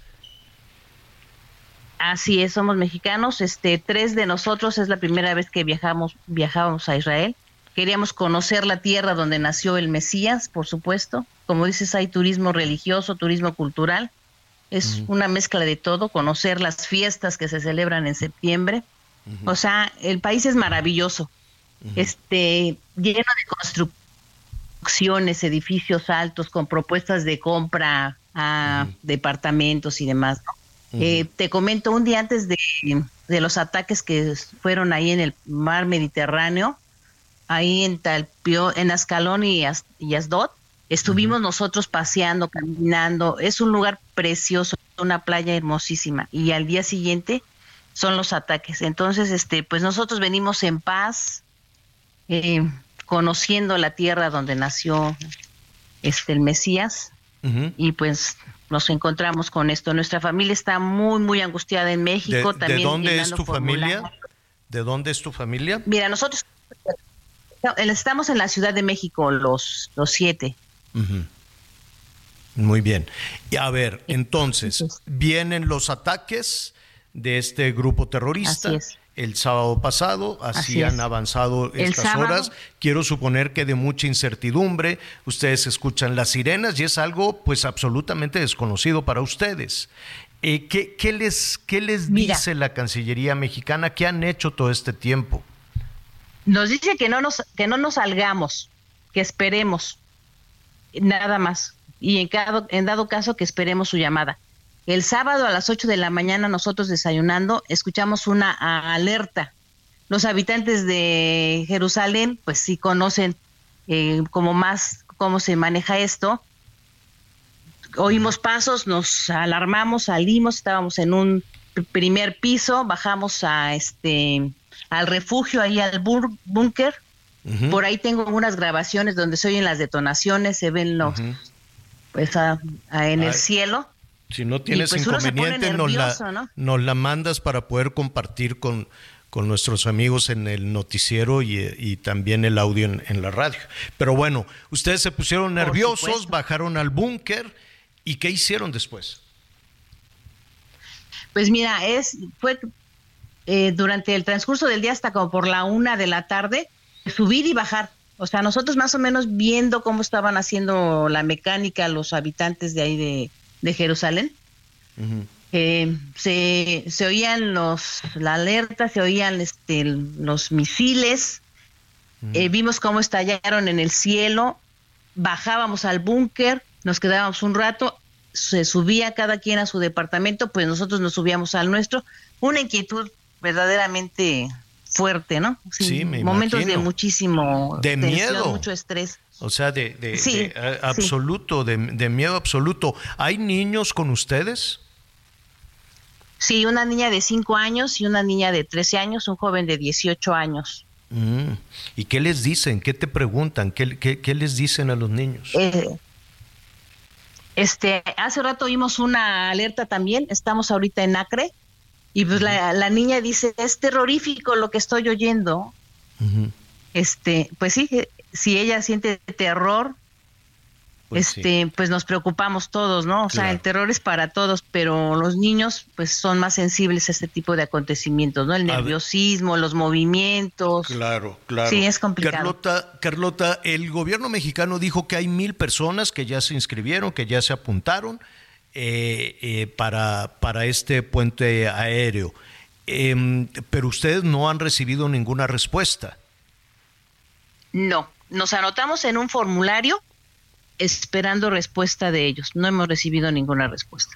Así es, somos mexicanos. Este, tres de nosotros es la primera vez que viajamos, viajábamos a Israel. Queríamos conocer la tierra donde nació el Mesías, por supuesto. Como dices, hay turismo religioso, turismo cultural. Es una mezcla de todo. Conocer las fiestas que se celebran en septiembre. O sea, el país es maravilloso. Este, lleno de construcciones, edificios altos con propuestas de compra a departamentos y demás. ¿no? Eh, te comento, un día antes de, de los ataques que fueron ahí en el mar Mediterráneo, ahí en Talpio, en Ascalón y, As- y Asdod, estuvimos nosotros paseando, caminando. Es un lugar precioso, una playa hermosísima. Y al día siguiente son los ataques. Entonces, este, pues nosotros venimos en paz, eh, conociendo la tierra donde nació este el Mesías y pues nos encontramos con esto. Nuestra familia está muy, muy angustiada en ¿De, México. de también dónde es tu familia? ¿De dónde es tu familia? Mira, nosotros estamos en la Ciudad de México, los, los siete. Ujú. Muy bien. Y a ver, entonces, vienen los ataques de este grupo terrorista. Así es. El sábado pasado, así, Así han avanzado El estas sábado. horas. Quiero suponer que de mucha incertidumbre, ustedes escuchan las sirenas y es algo pues absolutamente desconocido para ustedes. Eh, ¿qué, qué les, qué les Mira. dice la Cancillería mexicana? ¿Qué han hecho todo este tiempo? Nos dice que no nos, que no nos salgamos, que esperemos, nada más. Y en, cada, en dado caso que esperemos su llamada. El sábado a las 8 de la mañana nosotros desayunando escuchamos una alerta. Los habitantes de Jerusalén pues sí conocen eh, como más cómo se maneja esto. Oímos pasos, nos alarmamos, salimos, estábamos en un pr- primer piso, bajamos a este al refugio ahí al búnker. Por ahí tengo unas grabaciones donde se oyen las detonaciones, se ven los pues a- a- en Ay. el cielo. Si no tienes pues inconveniente, nos, la, nervioso, ¿no? nos la mandas para poder compartir con, con nuestros amigos en el noticiero y, y también el audio en, en la radio. Pero bueno, ustedes se pusieron nerviosos, bajaron al búnker y ¿qué hicieron después? Pues mira, es fue eh, durante el transcurso del día hasta como por la una de la tarde subir y bajar. O sea, nosotros más o menos viendo cómo estaban haciendo la mecánica los habitantes de ahí de, de Jerusalén. Eh, se, se oían los la alerta, se oían este, los misiles, Eh, vimos cómo estallaron en el cielo, bajábamos al búnker, nos quedábamos un rato, se subía cada quien a su departamento, pues nosotros nos subíamos al nuestro, una inquietud verdaderamente fuerte, ¿no? Sí, me momentos de muchísimo De tensión, miedo. mucho estrés. O sea, de, de- Sí, de, sí. absoluto, de, de miedo absoluto. ¿Hay niños con ustedes? Sí, una niña de 5 años y una niña de 13 años, un joven de 18 años. Mm. ¿Y qué les dicen? ¿Qué te preguntan? ¿Qué, qué- qué les dicen a los niños? Eh, este, hace rato oímos una alerta también, estamos ahorita en Acre, y pues la, la niña dice, es terrorífico lo que estoy oyendo. Este, pues sí, si ella siente terror, Pues sí. este, pues nos preocupamos todos, ¿no? O sea, el terror es para todos, pero los niños, pues son más sensibles a este tipo de acontecimientos, ¿no? El nerviosismo, los movimientos. Claro, claro. Sí, es complicado. Carlota, Carlota, el gobierno mexicano dijo que hay mil personas que ya se inscribieron, que ya se apuntaron eh, eh, para, para este puente aéreo. Em, pero ustedes no han recibido ninguna respuesta. No, nos anotamos en un formulario esperando respuesta de ellos. No hemos recibido ninguna respuesta.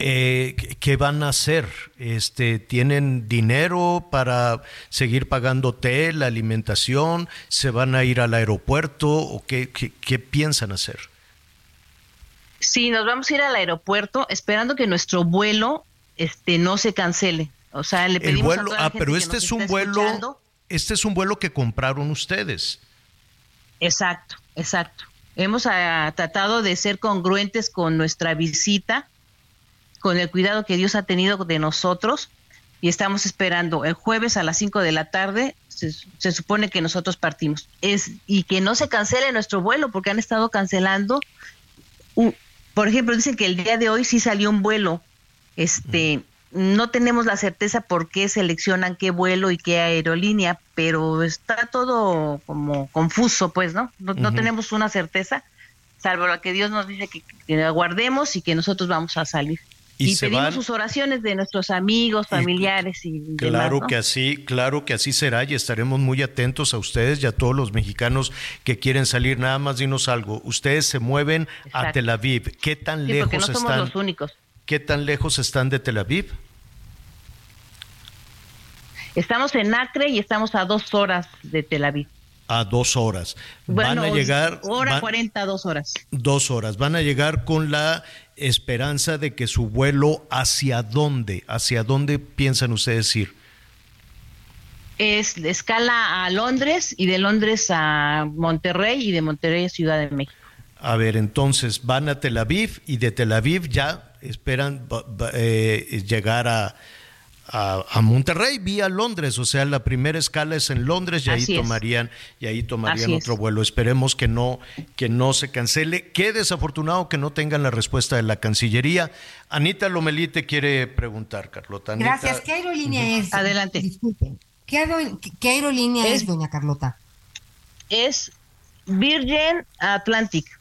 Eh, ¿qué- ¿Qué van a hacer? Este, ¿Tienen dinero para seguir pagando hotel, alimentación? ¿Se van a ir al aeropuerto? ¿O qué, qué- qué piensan hacer? Sí, nos vamos a ir al aeropuerto esperando que nuestro vuelo este no se cancele. O sea, le El pedimos a vuelo, toda la ah, gente pero que este nos es un vuelo, escuchando- este es un vuelo que compraron ustedes. Exacto, exacto. Hemos ah, tratado de ser congruentes con nuestra visita, con el cuidado que Dios ha tenido de nosotros y estamos esperando el jueves a las 5 de la tarde. Se, se supone que nosotros partimos. Es, y que no se cancele nuestro vuelo porque han estado cancelando. por ejemplo, dicen que el día de hoy sí salió un vuelo. Este, no tenemos la certeza por qué seleccionan qué vuelo y qué aerolínea, pero está todo como confuso, pues, ¿no? No, tenemos una certeza, salvo la que Dios nos dice que, que aguardemos y que nosotros vamos a salir. Y Y, se pedimos van- sus oraciones de nuestros amigos, familiares y, Claro ¿no? que así, claro que así será y estaremos muy atentos a ustedes y a todos los mexicanos que quieren salir. Nada más dinos algo. Ustedes se mueven a. Tel Aviv. ¿Qué tan Sí, porque no lejos somos están? los únicos. ¿Qué tan lejos están de Tel Aviv? Estamos en Acre y estamos a dos horas de Tel Aviv. A dos horas. Bueno, van a llegar hora 40, dos horas. dos horas. Van a llegar con la esperanza de que su vuelo hacia dónde, hacia dónde piensan ustedes ir. Es de escala a Londres y de Londres a Monterrey y de Monterrey a Ciudad de México. A ver, entonces van a Tel Aviv y de Tel Aviv ya esperan eh, llegar a, a, a Monterrey vía Londres. O sea, la primera escala es en Londres y ahí Así tomarían y ahí tomarían Así es. otro vuelo. Esperemos que no que no se cancele. Qué desafortunado que no tengan la respuesta de la Cancillería. Anita Lomelí te quiere preguntar, Carlota. Anita, Gracias. ¿Qué aerolínea es? Adelante. Disculpen. ¿Qué, aero- qué- qué aerolínea es, Es- doña Carlota? Es Virgin Atlantic.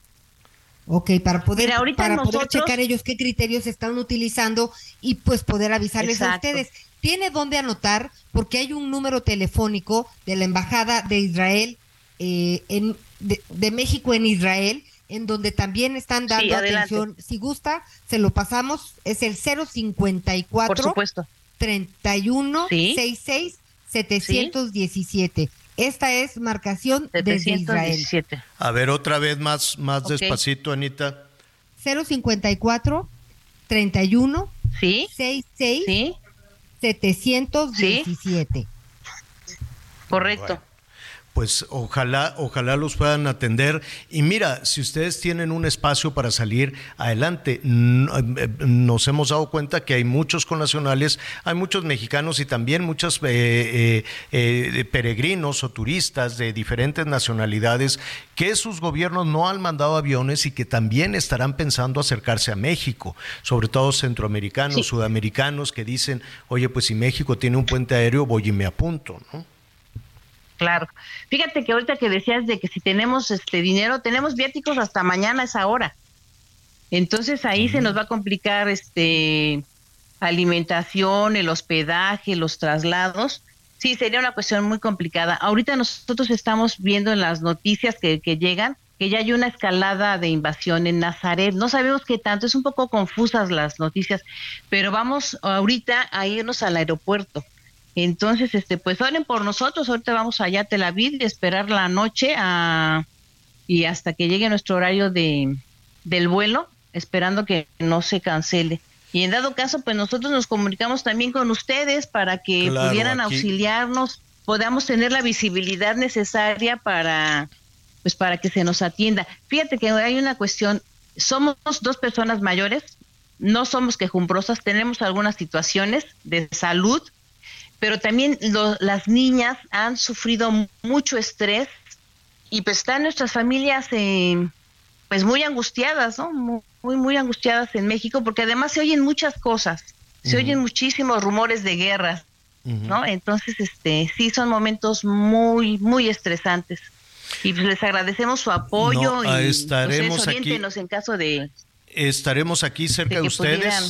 Ok, para poder, Mira, para poder checar ellos qué criterios están utilizando y pues poder avisarles a ustedes. Tiene dónde anotar porque hay un número telefónico de la Embajada de Israel, eh, en, de, de México en Israel, en donde también están dando atención. Si gusta, se lo pasamos. Es el 054 Por supuesto. 31 Sí. 66 717. Esta es marcación desde Israel. 717. A ver, otra vez más, más Ok. despacito, Anita. 054 31 ¿Sí? 66 ¿Sí? 717. Correcto. Pues ojalá, ojalá los puedan atender. Y mira, si ustedes tienen un espacio para salir adelante, eh, nos hemos dado cuenta que hay muchos connacionales, hay muchos mexicanos y también muchos eh, eh, eh, peregrinos o turistas de diferentes nacionalidades que sus gobiernos no han mandado aviones y que también estarán pensando acercarse a México, sobre todo centroamericanos, Sí. sudamericanos que dicen, oye, pues si México tiene un puente aéreo, voy y me apunto, ¿no? Claro. Fíjate que ahorita que decías de que si tenemos este dinero, tenemos viáticos hasta mañana a esa hora. Entonces ahí se nos va a complicar este alimentación, el hospedaje, los traslados. Sí, sería una cuestión muy complicada. Ahorita nosotros estamos viendo en las noticias que, que llegan que ya hay una escalada de invasión en Nazaret. No sabemos qué tanto, es un poco confusas las noticias, pero vamos ahorita a irnos al aeropuerto. Entonces, este, pues oren por nosotros. Ahorita vamos allá a Tel Aviv y esperar la noche a, y hasta que llegue nuestro horario de, del vuelo, esperando que no se cancele. Y en dado caso, pues nosotros nos comunicamos también con ustedes para que Claro, pudieran aquí- auxiliarnos, podamos tener la visibilidad necesaria para, pues para que se nos atienda. Fíjate que hay una cuestión, somos dos personas mayores, no somos quejumbrosas, tenemos algunas situaciones de salud, pero también lo- las niñas han sufrido mucho estrés y pues están nuestras familias eh, pues muy angustiadas, ¿no? Muy, muy angustiadas en México, porque además se oyen muchas cosas, se oyen muchísimos rumores de guerras, ¿no? Entonces, este, sí son momentos muy, muy estresantes. Y pues les agradecemos su apoyo No, y pues, estaremos oriéntenos en caso de, Estaremos aquí cerca de ustedes. pudieran.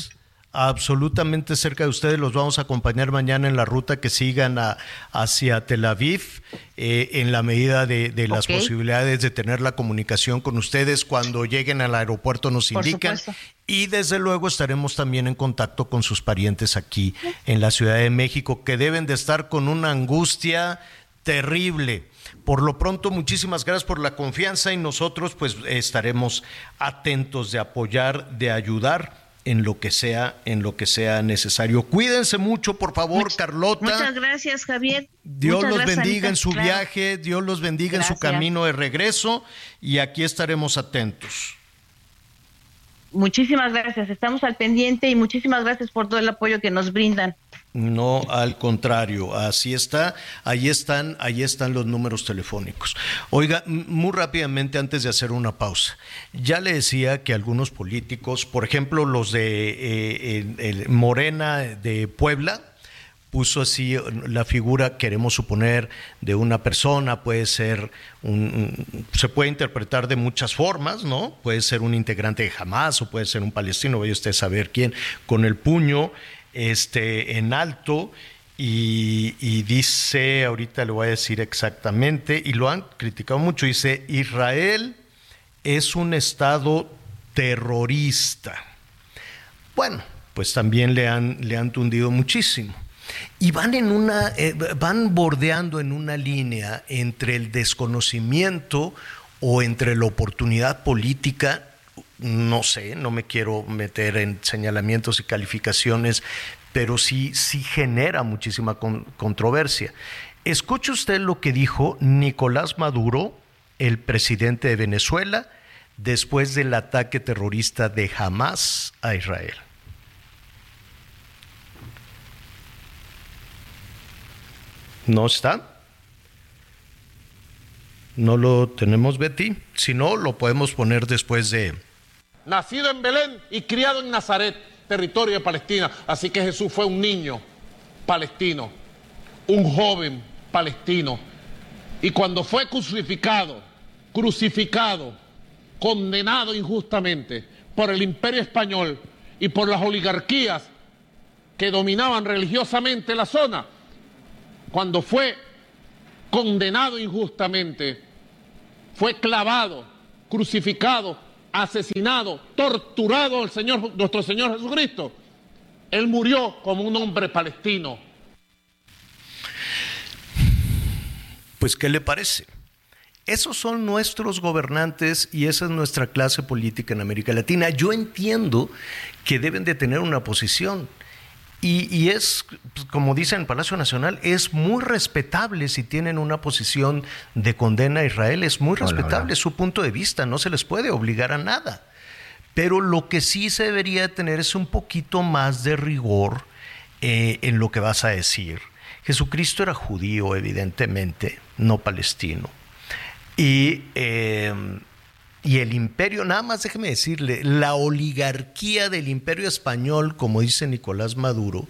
Absolutamente cerca de ustedes, los vamos a acompañar mañana en la ruta que sigan a- hacia Tel Aviv, eh, en la medida de, de las posibilidades de tener la comunicación con ustedes. Cuando lleguen al aeropuerto nos indican. Y desde luego estaremos también en contacto con sus parientes aquí en la Ciudad de México, que deben de estar con una angustia terrible. Por lo pronto, muchísimas gracias por la confianza y nosotros pues estaremos atentos de apoyar, de ayudar en lo que sea, en lo que sea necesario. Cuídense mucho, por favor, Carlota. Muchas gracias, Javier. Dios Muchas los gracias, bendiga Anita. en su Claro. viaje, Dios los bendiga en su camino de regreso y aquí estaremos atentos. Muchísimas gracias, estamos al pendiente y muchísimas gracias por todo el apoyo que nos brindan. No, al contrario, así está, ahí están, ahí están los números telefónicos. Oiga, muy rápidamente antes de hacer una pausa, ya le decía que algunos políticos, por ejemplo los de eh, Morena de Puebla, puso así la figura, queremos suponer, de una persona, puede ser, un- se puede interpretar de muchas formas, ¿no? Puede ser un integrante de Hamas o puede ser un palestino, vaya usted a saber quién, con el puño este, en alto y, dice, ahorita le voy a decir exactamente, y lo han criticado mucho, dice, Israel es un estado terrorista. Bueno, pues también le han, le han tundido muchísimo. Y van en una, eh, van bordeando en una línea entre el desconocimiento o entre la oportunidad política, no sé, no me quiero meter en señalamientos y calificaciones, pero sí, sí genera muchísima con- controversia. Escuche usted lo que dijo Nicolás Maduro, el presidente de Venezuela, después del ataque terrorista de Hamas a Israel. ¿No está? ¿No lo tenemos, Betty? Si no, lo podemos poner después de... nacido en Belén y criado en Nazaret, territorio de Palestina. Así que Jesús fue un niño palestino, un joven palestino. Y cuando fue crucificado, crucificado, condenado injustamente por el imperio español y por las oligarquías que dominaban religiosamente la zona, cuando fue condenado injustamente, fue clavado, crucificado, asesinado, torturado el Señor, nuestro Señor Jesucristo. Él murió como un hombre palestino. Pues, ¿qué le parece? Esos son nuestros gobernantes y esa es nuestra clase política en América Latina. Yo entiendo que deben de tener una posición. Y, y es, pues, como dice en Palacio Nacional, es muy respetable si tienen una posición de condena a Israel, es muy respetable su punto de vista, no se les puede obligar a nada. Pero lo que sí se debería tener es un poquito más de rigor eh, en lo que vas a decir. Jesucristo era judío, evidentemente, no palestino. Y, eh, y el imperio, nada más déjeme decirle, la oligarquía del imperio español, como dice Nicolás Maduro,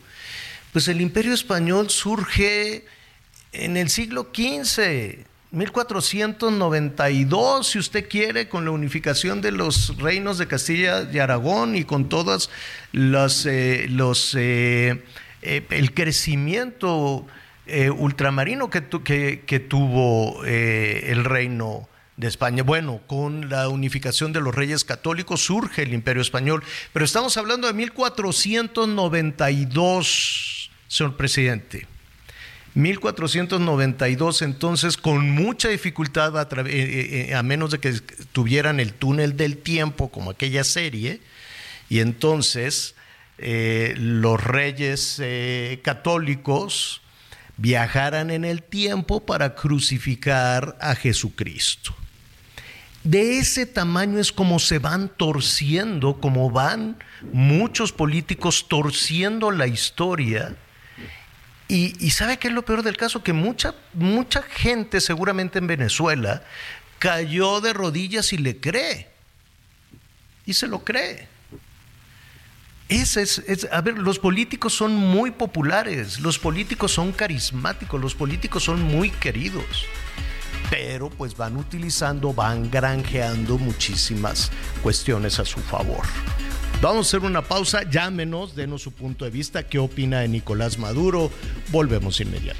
pues el imperio español surge en el siglo XV, 1492, si usted quiere, con la unificación de los reinos de Castilla y Aragón y con todas las, eh, los, eh, eh, el crecimiento ultramarino que, tu- que- que tuvo el reino de España. Bueno, con la unificación de los reyes católicos surge el imperio español, pero estamos hablando de 1492, señor presidente. 1492, entonces, con mucha dificultad, eh, eh, eh, a menos de que tuvieran el túnel del tiempo, como aquella serie, y entonces los reyes católicos viajaran en el tiempo para crucificar a Jesucristo. De ese tamaño es como se van torciendo, como van muchos políticos torciendo la historia. Y, ¿sabe qué es lo peor del caso? Que mucha, mucha gente seguramente en Venezuela cayó de rodillas y le cree. y se lo cree. Es, es, a ver, los políticos son muy populares, los políticos son carismáticos, los políticos son muy queridos, pero pues van utilizando, van granjeando muchísimas cuestiones a su favor. Vamos a hacer una pausa, llámenos, denos su punto de vista, qué opina de Nicolás Maduro, volvemos inmediato.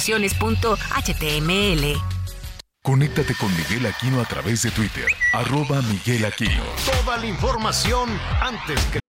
promociones.html. Conéctate con Miguel Aquino a través de Twitter, arroba Miguel Aquino. Toda la información antes que...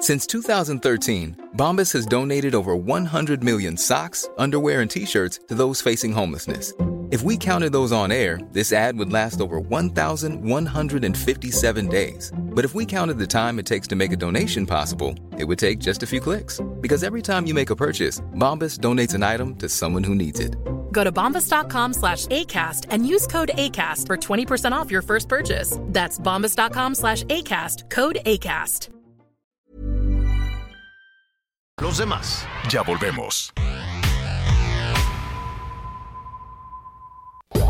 Since 2013, Bombas has donated over 100 million socks, underwear, and t-shirts to those facing homelessness. If we counted those on air, this ad would last over 1,157 days. But if we counted the time it takes to make a donation possible, it would take just a few clicks. Because every time you make a purchase, Bombas donates an item to someone who needs it. Go to bombas.com slash ACAST and use code ACAST for 20% off your first purchase. That's bombas.com slash ACAST, code ACAST. Los demás. Ya volvemos.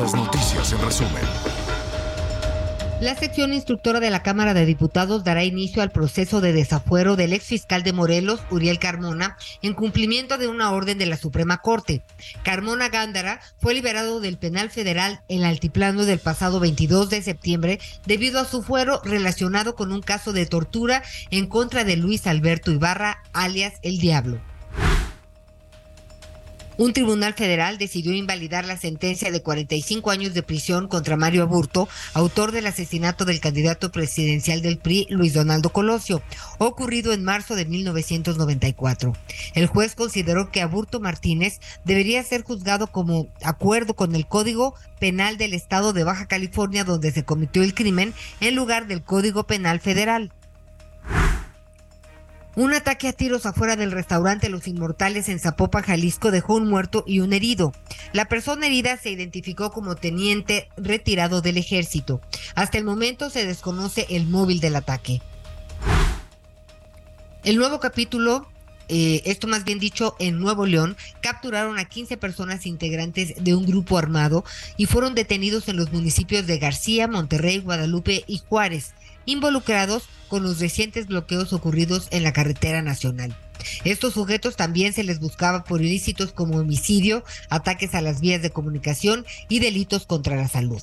Las noticias en resumen. La sección instructora de la Cámara de Diputados dará inicio al proceso de desafuero del exfiscal de Morelos, Uriel Carmona, en cumplimiento de una orden de la Suprema Corte. Carmona Gándara fue liberado del penal federal en Altiplano del pasado 22 de septiembre debido a su fuero relacionado con un caso de tortura en contra de Luis Alberto Ibarra, alias El Diablo. Un tribunal federal decidió invalidar la sentencia de 45 años de prisión contra Mario Aburto, autor del asesinato del candidato presidencial del PRI, Luis Donaldo Colosio, ocurrido en marzo de 1994. El juez consideró que Aburto Martínez debería ser juzgado como acuerdo con el Código Penal del Estado de Baja California donde se cometió el crimen en lugar del Código Penal Federal. Un ataque a tiros afuera del restaurante Los Inmortales en Zapopan, Jalisco dejó un muerto y un herido. La persona herida se identificó como teniente retirado del ejército. Hasta el momento se desconoce el móvil del ataque. El nuevo capítulo eh, esto más bien dicho en Nuevo León, capturaron a 15 personas integrantes de un grupo armado y fueron detenidos en los municipios de García, Monterrey, Guadalupe y Juárez, involucrados con los recientes bloqueos ocurridos en la carretera nacional. Estos sujetos también se les buscaba por ilícitos como homicidio, ataques a las vías de comunicación y delitos contra la salud.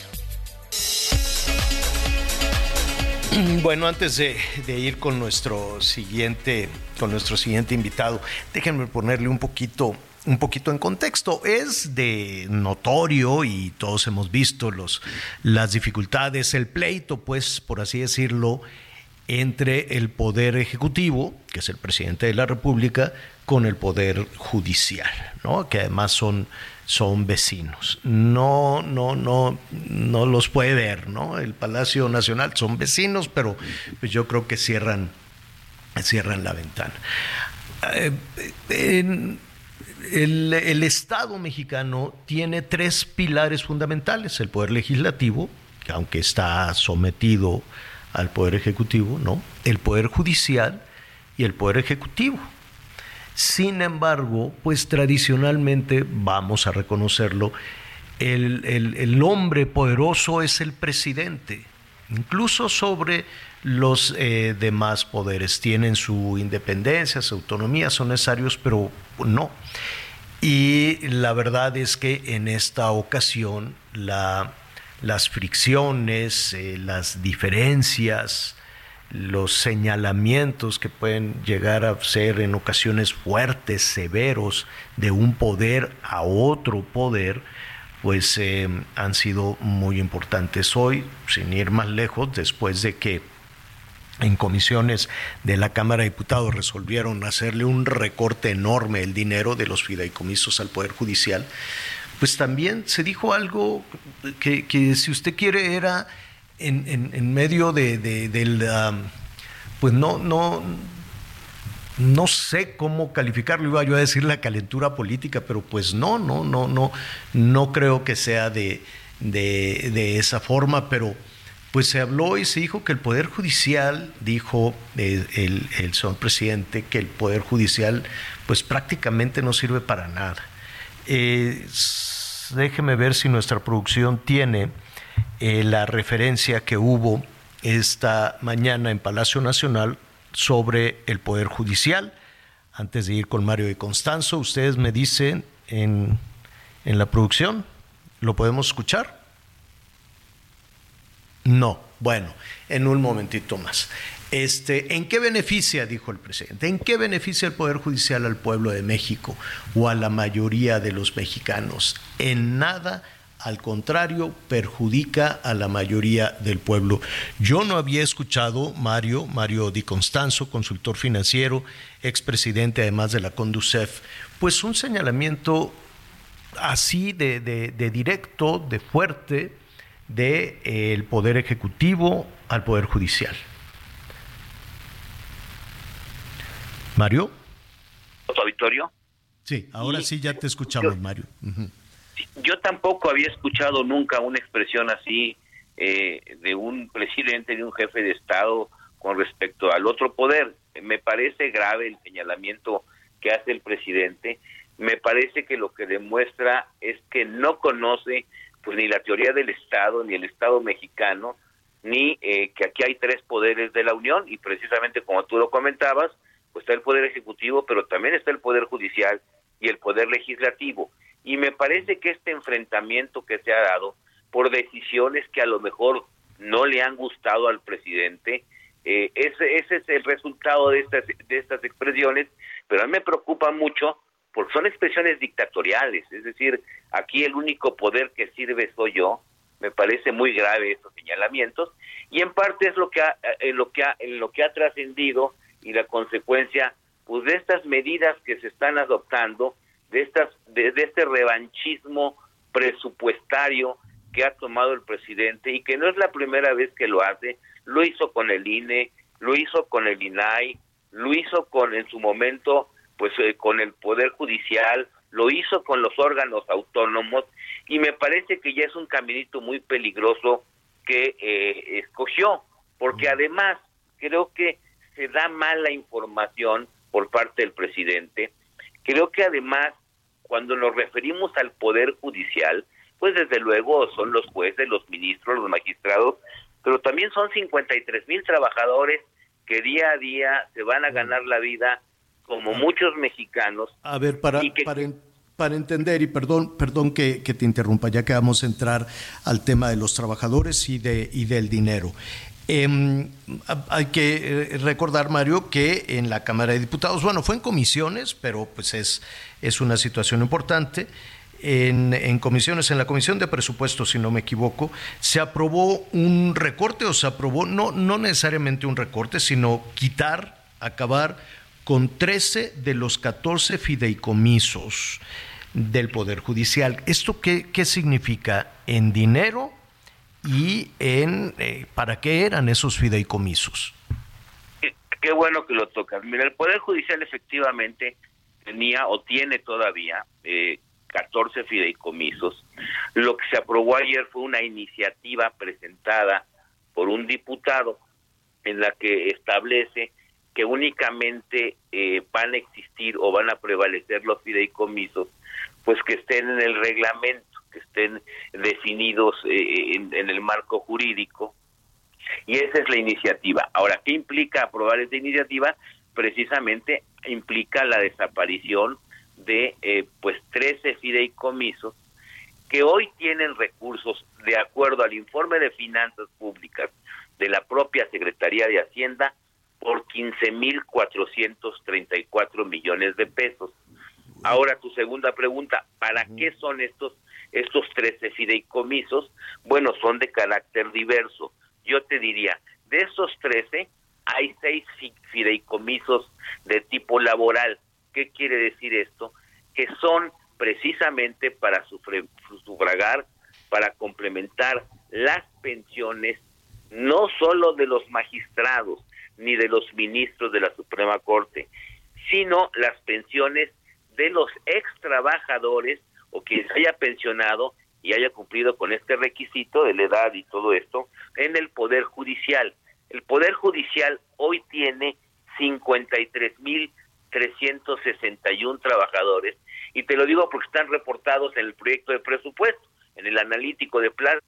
Bueno, antes de, ir con nuestro siguiente, con nuestro siguiente invitado, déjenme ponerle un poquito, un poquito en contexto. Es de notorio y todos hemos visto los, las dificultades, el pleito, pues, por así decirlo, entre el poder ejecutivo, que es el presidente de la República, con el poder judicial, ¿no? Que además son son vecinos. No, no, no, no los puede ver, ¿no? El Palacio Nacional son vecinos, pero pues yo creo que cierran, cierran la ventana. Eh, el, el Estado mexicano tiene tres pilares fundamentales, el poder legislativo, que aunque está sometido al poder ejecutivo, ¿no? El poder judicial y el poder ejecutivo. Sin embargo, pues tradicionalmente, vamos a reconocerlo, el, el- el hombre poderoso es el presidente, incluso sobre los eh, demás poderes. Tienen su independencia, su autonomía, son necesarios, pero no. Y la verdad es que en esta ocasión la- las fricciones, eh, las diferencias, los señalamientos que pueden llegar a ser en ocasiones fuertes, severos, de un poder a otro poder, pues eh, han sido muy importantes. Hoy, sin ir más lejos, después de que en comisiones de la Cámara de Diputados resolvieron hacerle un recorte enorme el dinero de los fideicomisos al Poder Judicial, pues también se dijo algo que, que si usted quiere era en, medio de, de- del, pues no, no, no sé cómo calificarlo, iba yo a decir la calentura política, pero pues no, no, no, no, no creo que sea de, de, de esa forma, pero pues se habló y se dijo que el Poder Judicial, dijo eh, el, señor presidente, que el Poder Judicial pues prácticamente no sirve para nada. Eh, déjeme ver si nuestra producción tiene eh, la referencia que hubo esta mañana en Palacio Nacional sobre el Poder Judicial. Antes de ir con Mario y Constanzo, ustedes me dicen en, en la producción, ¿lo podemos escuchar? No, bueno, en un momentito más. Este, ¿En qué beneficia, dijo el presidente, en qué beneficia el Poder Judicial al pueblo de México o a la mayoría de los mexicanos? En nada, al contrario, perjudica a la mayoría del pueblo. Yo no había escuchado, Mario, Mario Di Constanzo, consultor financiero, expresidente además de la Conducef, pues un señalamiento así de, de- de directo, de fuerte, del de, el Poder Ejecutivo al Poder Judicial. Mario. ¿Tu auditorio? Sí, ahora sí ya te escuchamos, Mario. Yo tampoco había escuchado nunca una expresión así eh, de un presidente, de un jefe de Estado con respecto al otro poder. Me parece grave el señalamiento que hace el presidente. Me parece que lo que demuestra es que no conoce pues ni la teoría del Estado, ni el Estado mexicano, ni eh, que aquí hay tres poderes de la Unión y precisamente como tú lo comentabas, pues está el poder ejecutivo, pero también está el poder judicial y el poder legislativo. Y me parece que este enfrentamiento que se ha dado por decisiones que a lo mejor no le han gustado al presidente, eh, ese, es el resultado de estas, de estas expresiones, pero a mí me preocupa mucho porque son expresiones dictatoriales, es decir, aquí el único poder que sirve soy yo, me parece muy grave estos señalamientos y en parte es lo que ha, en lo que ha, en lo que ha trascendido y la consecuencia pues de estas medidas que se están adoptando de estas de, de este revanchismo presupuestario que ha tomado el presidente y que no es la primera vez que lo hace, lo hizo con el INE, lo hizo con el INAI, lo hizo con en su momento pues eh, con el poder judicial, lo hizo con los órganos autónomos y me parece que ya es un caminito muy peligroso que eh, escogió, porque además creo que se da mala información por parte del presidente. Creo que además cuando nos referimos al poder judicial, pues desde luego son los jueces, los ministros, los magistrados, pero también son 53 mil trabajadores que día a día se van a ganar la vida como muchos mexicanos. A ver, para, que- para entender, y perdón, perdón que, que te interrumpa, ya que vamos a entrar al tema de los trabajadores y, de, y del dinero. Em, ha- hay que eh, recordar, Mario, que en la Cámara de Diputados, bueno, fue en comisiones, pero pues es, es una situación importante. En, en comisiones, en la Comisión de Presupuestos, si no me equivoco, se aprobó un recorte o se aprobó, no, no necesariamente un recorte, sino quitar, acabar con 13 de los 14 fideicomisos del Poder Judicial. ¿Esto qué, qué significa en dinero y en eh, para qué eran esos fideicomisos? Qué, qué bueno que lo tocas. Mira, el Poder Judicial efectivamente tenía o tiene todavía eh, 14 fideicomisos. Lo que se aprobó ayer fue una iniciativa presentada por un diputado en la que establece que únicamente eh, van a existir o van a prevalecer los fideicomisos, pues que estén en el reglamento, que estén definidos eh, en, en el marco jurídico. Y esa es la iniciativa. Ahora, ¿qué implica aprobar esta iniciativa? Precisamente implica la desaparición de eh, pues 13 fideicomisos que hoy tienen recursos de acuerdo al informe de finanzas públicas de la propia Secretaría de Hacienda por 15.434 millones de pesos. Ahora tu segunda pregunta, ¿para qué son estos estos 13 fideicomisos? Bueno, son de carácter diverso. Yo te diría, de esos 13 hay seis fi- fideicomisos de tipo laboral. ¿Qué quiere decir esto? Que son precisamente para sufragar, para complementar las pensiones, no solo de los magistrados ni de los ministros de la Suprema Corte, sino las pensiones de los ex trabajadores o quien se haya pensionado y haya cumplido con este requisito de la edad y todo esto en el Poder Judicial. El Poder Judicial hoy tiene 53.361 trabajadores y te lo digo porque están reportados en el proyecto de presupuesto, en el analítico de plan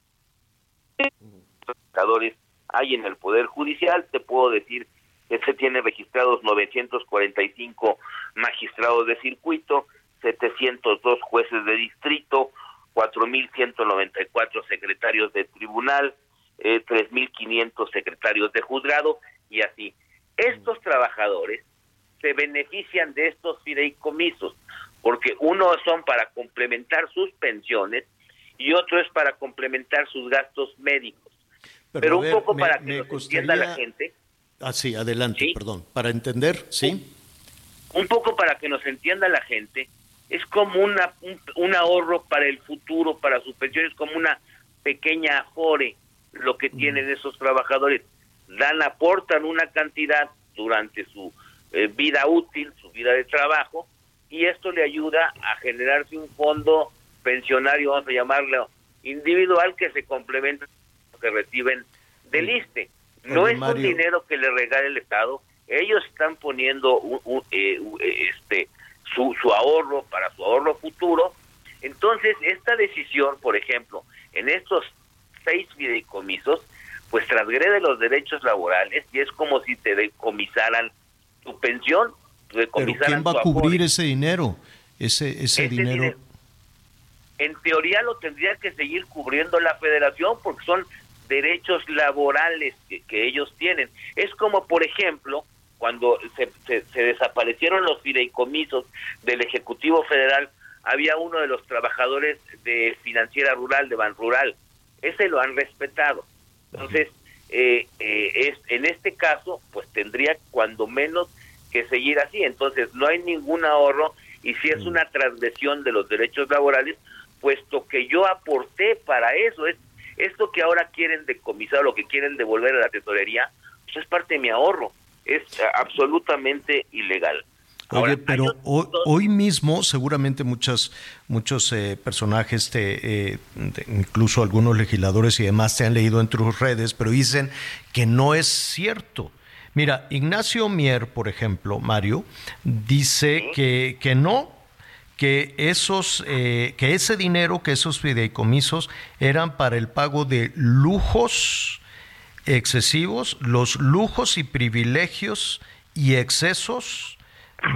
trabajadores hay en el Poder Judicial, te puedo decir se tiene registrados 945 magistrados de circuito, 702 jueces de distrito, 4.194 secretarios de tribunal, eh, 3.500 secretarios de juzgado y así. Estos trabajadores se benefician de estos fideicomisos, porque uno son para complementar sus pensiones y otro es para complementar sus gastos médicos. Pero, un ver, poco me- para que me nos entienda la gente, Ah, sí, adelante, perdón. Para entender, ¿sí? un poco para que nos entienda la gente, es como una, un, un ahorro para el futuro, para sus pensiones, como una pequeña afore lo que tienen esos trabajadores. Dan, aportan una cantidad durante su eh, vida útil, su vida de trabajo, y esto le ayuda a generarse un fondo pensionario, vamos a llamarlo individual, que se complementa con lo que reciben del ISTE. No es un dinero que le regale el Estado, ellos están poniendo un- un, eh, eh, este su, su ahorro para su ahorro futuro. Entonces, esta decisión, por ejemplo, en estos seis fideicomisos, pues transgrede los derechos laborales y es como si te decomisaran tu pensión, te Pero decomisaran ¿quién va a cubrir ese dinero? Ese, ese Ese dinero. dinero. En teoría lo tendría que seguir cubriendo la federación porque son derechos laborales que, que ellos tienen. Es como, por ejemplo, cuando se, se- se desaparecieron los fideicomisos del Ejecutivo Federal, había uno de los trabajadores de Financiera Rural, de Ban Rural. Ese lo han respetado. Entonces, eh, eh, es, en este caso, pues tendría cuando menos que seguir así. Entonces, no hay ningún ahorro y si es una transgresión de los derechos laborales, puesto que yo aporté para eso, es esto que ahora quieren decomisar, lo que quieren devolver a la tesorería, pues es parte de mi ahorro, es eh, absolutamente ilegal. Oye, pero hoy, hoy mismo seguramente muchas, muchos eh, personajes, te, eh, incluso algunos legisladores y demás, te han leído en tus redes, pero dicen que no es cierto. Mira, Ignacio Mier, por ejemplo, Mario, dice que, que no, que esos, eh, que ese dinero, que esos fideicomisos eran para el pago de lujos excesivos, los lujos y privilegios y excesos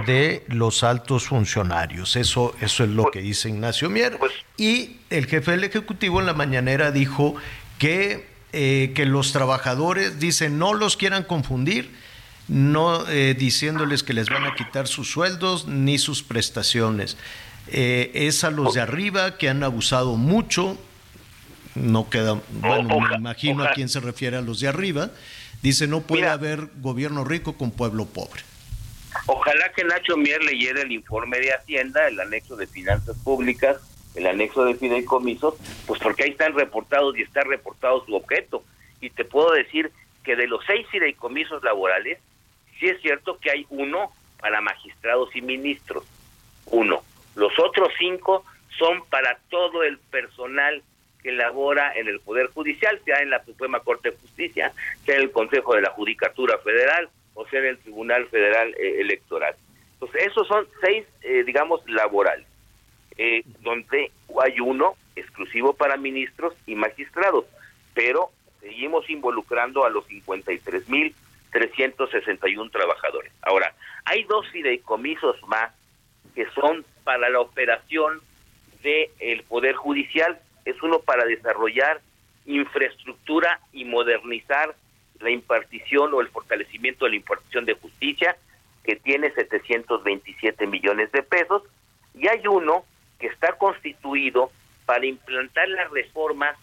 de los altos funcionarios. Eso, eso es lo que dice Ignacio Mier. Y el jefe del Ejecutivo en la mañanera dijo que, eh, que los trabajadores, dice, no los quieran confundir, no eh, diciéndoles que les van a quitar sus sueldos ni sus prestaciones. Eh, es a los de arriba que han abusado mucho, no queda, bueno, me imagino a quién se refiere a los de arriba. Dice, no puede haber gobierno rico con pueblo pobre. Ojalá que Nacho Mier leyera el informe de Hacienda, el anexo de finanzas públicas, el anexo de fideicomisos, pues porque ahí están reportados y está reportado su objeto. Y te puedo decir que de los seis fideicomisos laborales, sí es cierto que hay uno para magistrados y ministros. uno. Los otros cinco son para todo el personal que labora en el Poder Judicial, sea en la Suprema Corte de Justicia, sea en el Consejo de la Judicatura Federal o sea en el Tribunal Federal eh, Electoral. Entonces, esos son seis, eh, digamos, laborales, eh, donde hay uno exclusivo para ministros y magistrados, pero seguimos involucrando a los 53.361 trabajadores. Ahora, hay dos fideicomisos más que son para la operación del Poder Judicial. Es uno para desarrollar infraestructura y modernizar la impartición o el fortalecimiento de la impartición de justicia, que tiene 727 millones de pesos, y hay uno que está constituido para implantar las reformas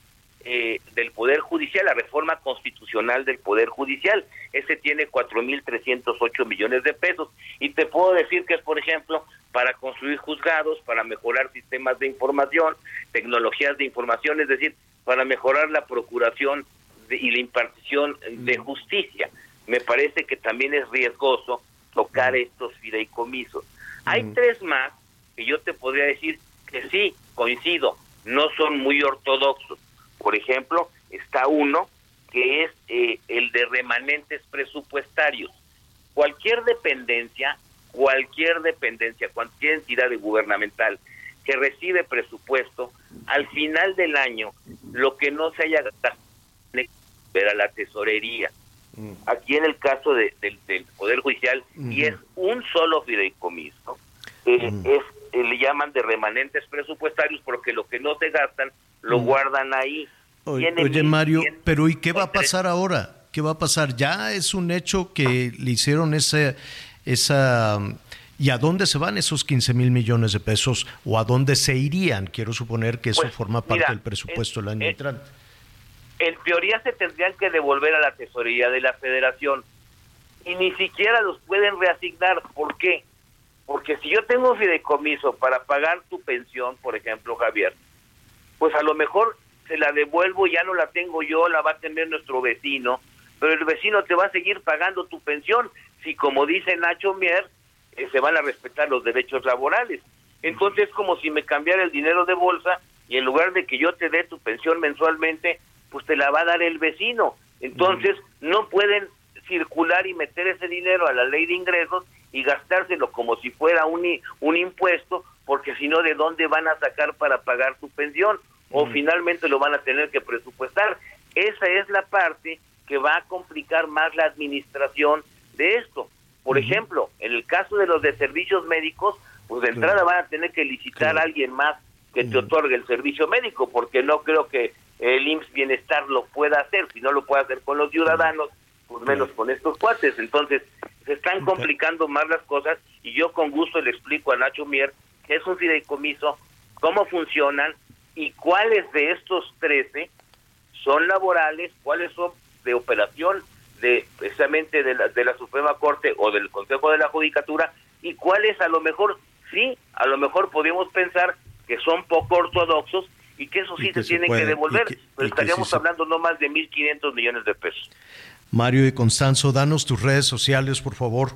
eh, del Poder Judicial, la reforma constitucional del Poder Judicial. Ese tiene 4.308 millones de pesos. Y te puedo decir que es, por ejemplo, para construir juzgados, para mejorar sistemas de información, tecnologías de información, es decir, para mejorar la procuración y la impartición de justicia. Me parece que también es riesgoso tocar estos fideicomisos. Hay tres más que yo te podría decir que sí, coincido, no son muy ortodoxos. Por ejemplo, está uno que es eh, el de remanentes presupuestarios. Cualquier dependencia, cualquier dependencia, cualquier entidad gubernamental que recibe presupuesto, al final del año, lo que no se haya gastado a la tesorería. Mm. Aquí en el caso del Poder Judicial, y es un solo fideicomiso, eh, Mm. es, eh, le llaman de remanentes presupuestarios porque lo que no se gastan lo guardan ahí. Oye, Mario, pero ¿y qué va a pasar ahora? ¿Qué va a pasar? Ya es un hecho que le hicieron ese, esa... ¿Y a dónde se van esos 15 mil millones de pesos? ¿O a dónde se irían? Quiero suponer que eso Pues, forma parte mira, del presupuesto del año entrante. en teoría se tendrían que devolver a la tesorería de la federación y ni siquiera los pueden reasignar. ¿Por qué? Porque si yo tengo un fideicomiso para pagar tu pensión, por ejemplo, Javier, pues a lo mejor se la devuelvo, ya no la tengo yo, la va a tener nuestro vecino, pero el vecino te va a seguir pagando tu pensión si, como dice Nacho Mier, eh, se van a respetar los derechos laborales. Entonces es como si me cambiara el dinero de bolsa y en lugar de que yo te dé tu pensión mensualmente, pues te la va a dar el vecino. Entonces no pueden circular y meter ese dinero a la ley de ingresos y gastárselo como si fuera un, un impuesto, porque si no, ¿de dónde van a sacar para pagar tu pensión? O finalmente lo van a tener que presupuestar. Esa es la parte que va a complicar más la administración de esto. Por ejemplo, en el caso de los de servicios médicos, pues de entrada van a tener que licitar a alguien más que te otorgue el servicio médico, porque no creo que el IMSS Bienestar lo pueda hacer, si no lo puede hacer con los ciudadanos, pues menos con estos cuates. Entonces, se están complicando más las cosas y yo con gusto le explico a Nacho Mier qué es un fideicomiso, cómo funcionan y cuáles de estos 13 son laborales, cuáles son de operación de precisamente de la, de la Suprema Corte o del Consejo de la Judicatura y cuáles a lo mejor sí, a lo mejor podemos pensar que son poco ortodoxos y que eso sí se se tienen puede, que devolver, que- pero estaríamos sí hablando no más de 1.500 millones de pesos. Mario y Constanzo, danos tus redes sociales, por favor.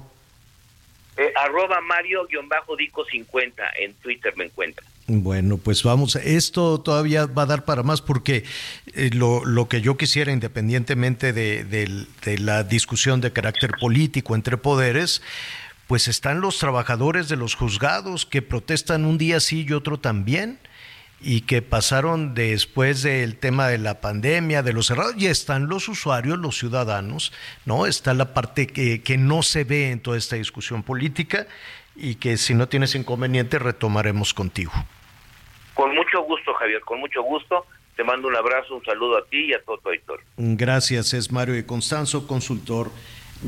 Eh, arroba Mario-Dico50 en Twitter me encuentra. Bueno, pues vamos, esto todavía va a dar para más porque eh, lo, lo que yo quisiera, independientemente de, de la discusión de carácter político entre poderes, pues están los trabajadores de los juzgados que protestan un día sí y otro también y que pasaron después del tema de la pandemia, de los cerrados, y están los usuarios, los ciudadanos, ¿no? Está la parte que, que no se ve en toda esta discusión política y que si no tienes inconveniente retomaremos contigo. Con mucho gusto, Javier, con mucho gusto. Te mando un abrazo, un saludo a ti y a todo tu auditorio. Gracias, es Mario de Constanzo, consultor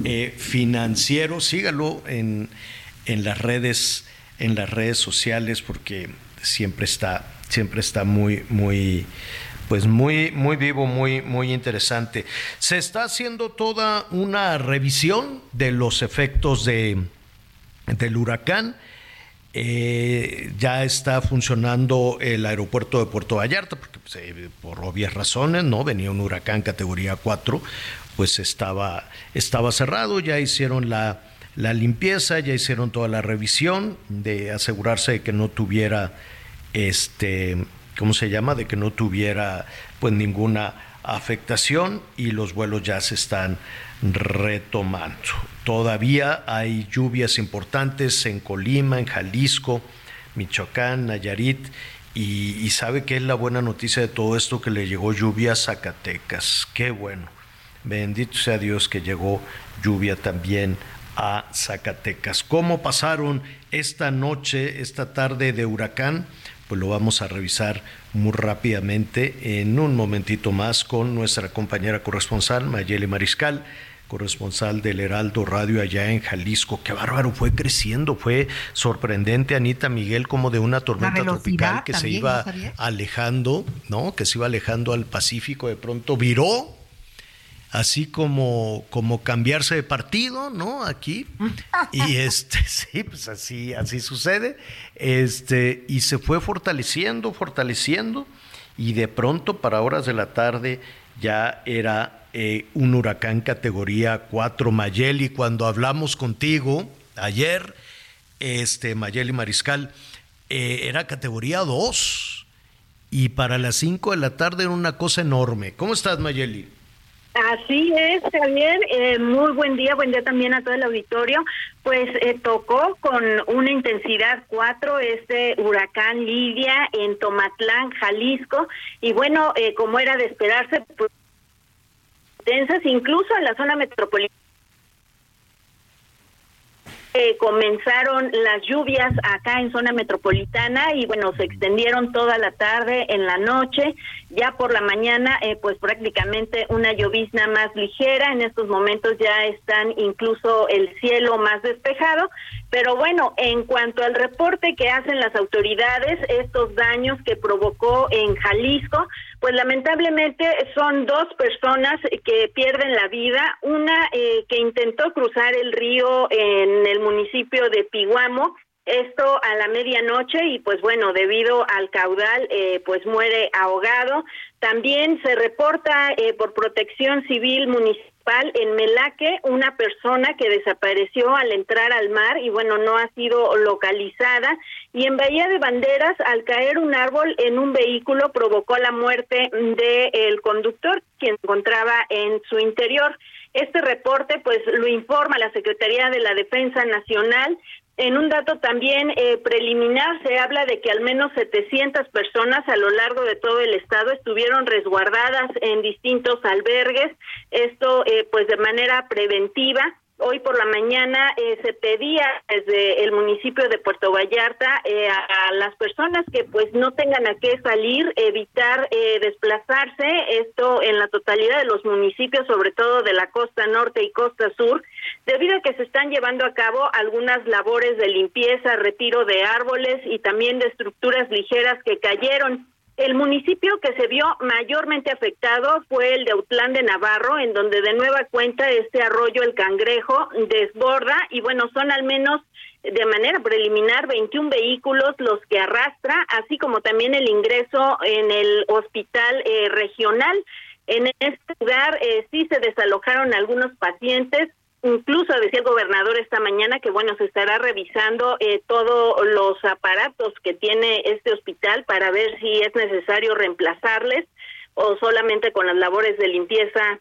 eh, financiero. Sígalo en, en las redes, en las redes sociales, porque siempre está, siempre está muy, muy, pues muy, muy vivo, muy, muy interesante. Se está haciendo toda una revisión de los efectos de, del huracán. Eh, ya está funcionando el aeropuerto de Puerto Vallarta, porque pues, eh, por obvias razones, ¿no? Venía un huracán categoría 4, pues estaba, estaba cerrado, ya hicieron la, la limpieza, ya hicieron toda la revisión de asegurarse de que no tuviera este, ¿cómo se llama? De que no tuviera pues ninguna afectación y los vuelos ya se están retomando. Todavía hay lluvias importantes en Colima, en Jalisco, Michoacán, Nayarit y, y sabe que es la buena noticia de todo esto que le llegó lluvia a Zacatecas. Qué bueno. Bendito sea Dios que llegó lluvia también a Zacatecas. ¿Cómo pasaron esta noche, esta tarde de huracán? Pues lo vamos a revisar muy rápidamente en un momentito más con nuestra compañera corresponsal Mayeli Mariscal, corresponsal del Heraldo Radio allá en Jalisco. Qué bárbaro, fue creciendo, fue sorprendente, Anita Miguel, como de una tormenta tropical que se iba alejando, ¿no? Que se iba alejando al Pacífico, de pronto viró así como, como cambiarse de partido, ¿no? Aquí. Y este, sí, pues así, así sucede. Este, y se fue fortaleciendo, fortaleciendo, y de pronto para horas de la tarde ya era eh, un huracán categoría 4 Mayeli. Cuando hablamos contigo ayer, este, Mayeli Mariscal, eh, era categoría 2. Y para las 5 de la tarde era una cosa enorme. ¿Cómo estás, Mayeli? Así es, Javier. Eh, muy buen día, buen día también a todo el auditorio. Pues eh, tocó con una intensidad 4 este huracán Lidia en Tomatlán, Jalisco. Y bueno, eh, como era de esperarse, pues, incluso en la zona metropolitana. Eh, comenzaron las lluvias acá en zona metropolitana y bueno, se extendieron toda la tarde, en la noche, ya por la mañana, eh, pues prácticamente una llovizna más ligera, en estos momentos ya están incluso el cielo más despejado, pero bueno, en cuanto al reporte que hacen las autoridades, estos daños que provocó en Jalisco, pues lamentablemente son dos personas que pierden la vida, una eh, que intentó cruzar el río en el municipio de Piguamo, esto a la medianoche y pues bueno, debido al caudal, eh, pues muere ahogado. También se reporta eh, por protección civil municipal en Melaque una persona que desapareció al entrar al mar y bueno, no ha sido localizada. Y en Bahía de Banderas, al caer un árbol en un vehículo, provocó la muerte del conductor, quien se encontraba en su interior. Este reporte, pues, lo informa la Secretaría de la Defensa Nacional. En un dato también eh, preliminar se habla de que al menos 700 personas a lo largo de todo el estado estuvieron resguardadas en distintos albergues, esto eh, pues de manera preventiva. Hoy por la mañana eh, se pedía desde el municipio de Puerto Vallarta eh, a, las personas que pues no tengan a qué salir, evitar eh, desplazarse, esto en la totalidad de los municipios, sobre todo de la costa norte y costa sur, debido a que se están llevando a cabo algunas labores de limpieza, retiro de árboles y también de estructuras ligeras que cayeron. El municipio que se vio mayormente afectado fue el de Autlán de Navarro, en donde de nueva cuenta este arroyo El Cangrejo desborda y bueno, son al menos de manera preliminar 21 vehículos los que arrastra, así como también el ingreso en el hospital eh, regional. En este lugar eh, sí se desalojaron algunos pacientes, Incluso decía el gobernador esta mañana que, bueno, se estará revisando eh, todos los aparatos que tiene este hospital para ver si es necesario reemplazarles o solamente con las labores de limpieza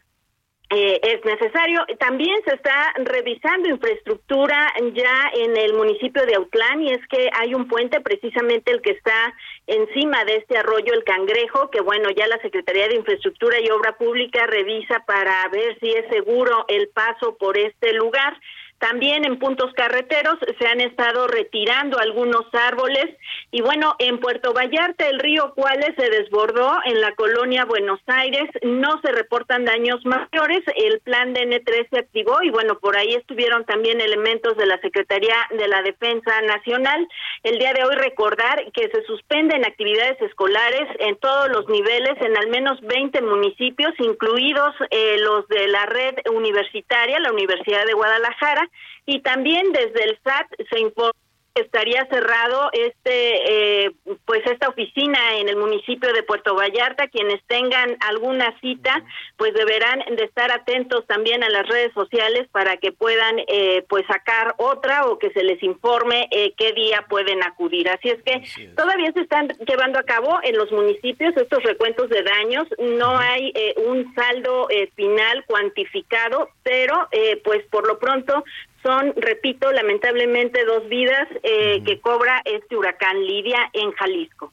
eh, es necesario. También se está revisando infraestructura ya en el municipio de Autlán y es que hay un puente precisamente el que está encima de este arroyo El Cangrejo, que bueno, ya la Secretaría de Infraestructura y Obra Pública revisa para ver si es seguro el paso por este lugar. También en puntos carreteros se han estado retirando algunos árboles. Y bueno, en Puerto Vallarta el río Cuales se desbordó en la colonia Buenos Aires, no se reportan daños mayores, el plan de N3 se activó y bueno, por ahí estuvieron también elementos de la Secretaría de la Defensa Nacional. El día de hoy recordar que se suspenden actividades escolares en todos los niveles en al menos 20 municipios, incluidos eh, los de la red universitaria, la Universidad de Guadalajara, y también desde el SAT se informa estaría cerrado este eh, pues esta oficina en el municipio de Puerto Vallarta. Quienes tengan alguna cita pues deberán de estar atentos también a las redes sociales para que puedan eh, pues sacar otra o que se les informe eh, qué día pueden acudir. Así es que todavía se están llevando a cabo en los municipios estos recuentos de daños. No hay eh, un saldo eh, final cuantificado pero eh, pues por lo pronto son, repito, lamentablemente dos vidas eh, que cobra este huracán Lidia en Jalisco.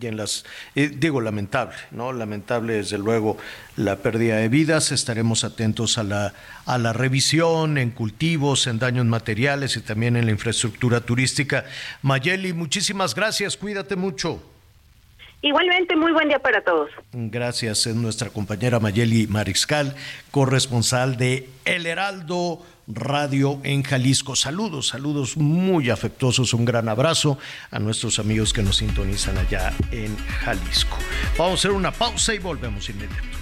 Y en las, eh, digo, lamentable, ¿no? Lamentable, desde luego, la pérdida de vidas. Estaremos atentos a la, a la revisión en cultivos, en daños materiales y también en la infraestructura turística. Mayeli, muchísimas gracias, cuídate mucho. Igualmente, muy buen día para todos. Gracias, es nuestra compañera Mayeli Mariscal, corresponsal de El Heraldo Radio en Jalisco. Saludos, saludos muy afectuosos, un gran abrazo a nuestros amigos que nos sintonizan allá en Jalisco. Vamos a hacer una pausa y volvemos inmediato.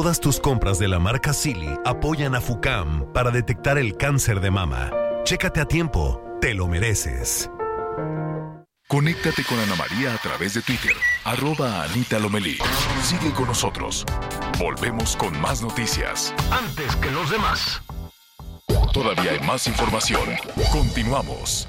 Todas tus compras de la marca Silly apoyan a FUCAM para detectar el cáncer de mama. Chécate a tiempo, te lo mereces. Conéctate con Ana María a través de Twitter, arroba Anita Lomelí. Sigue con nosotros. Volvemos con más noticias. Antes que los demás. Todavía hay más información. Continuamos.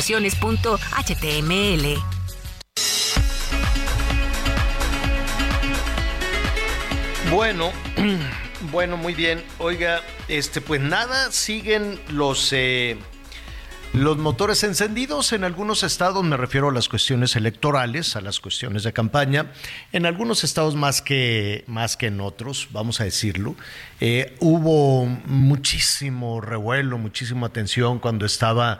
Bueno, bueno, muy bien. Oiga, este, pues nada, siguen los eh, los motores encendidos en algunos estados. Me refiero a las cuestiones electorales, a las cuestiones de campaña. En algunos estados más que más que en otros, vamos a decirlo. Eh, hubo muchísimo revuelo, muchísima atención cuando estaba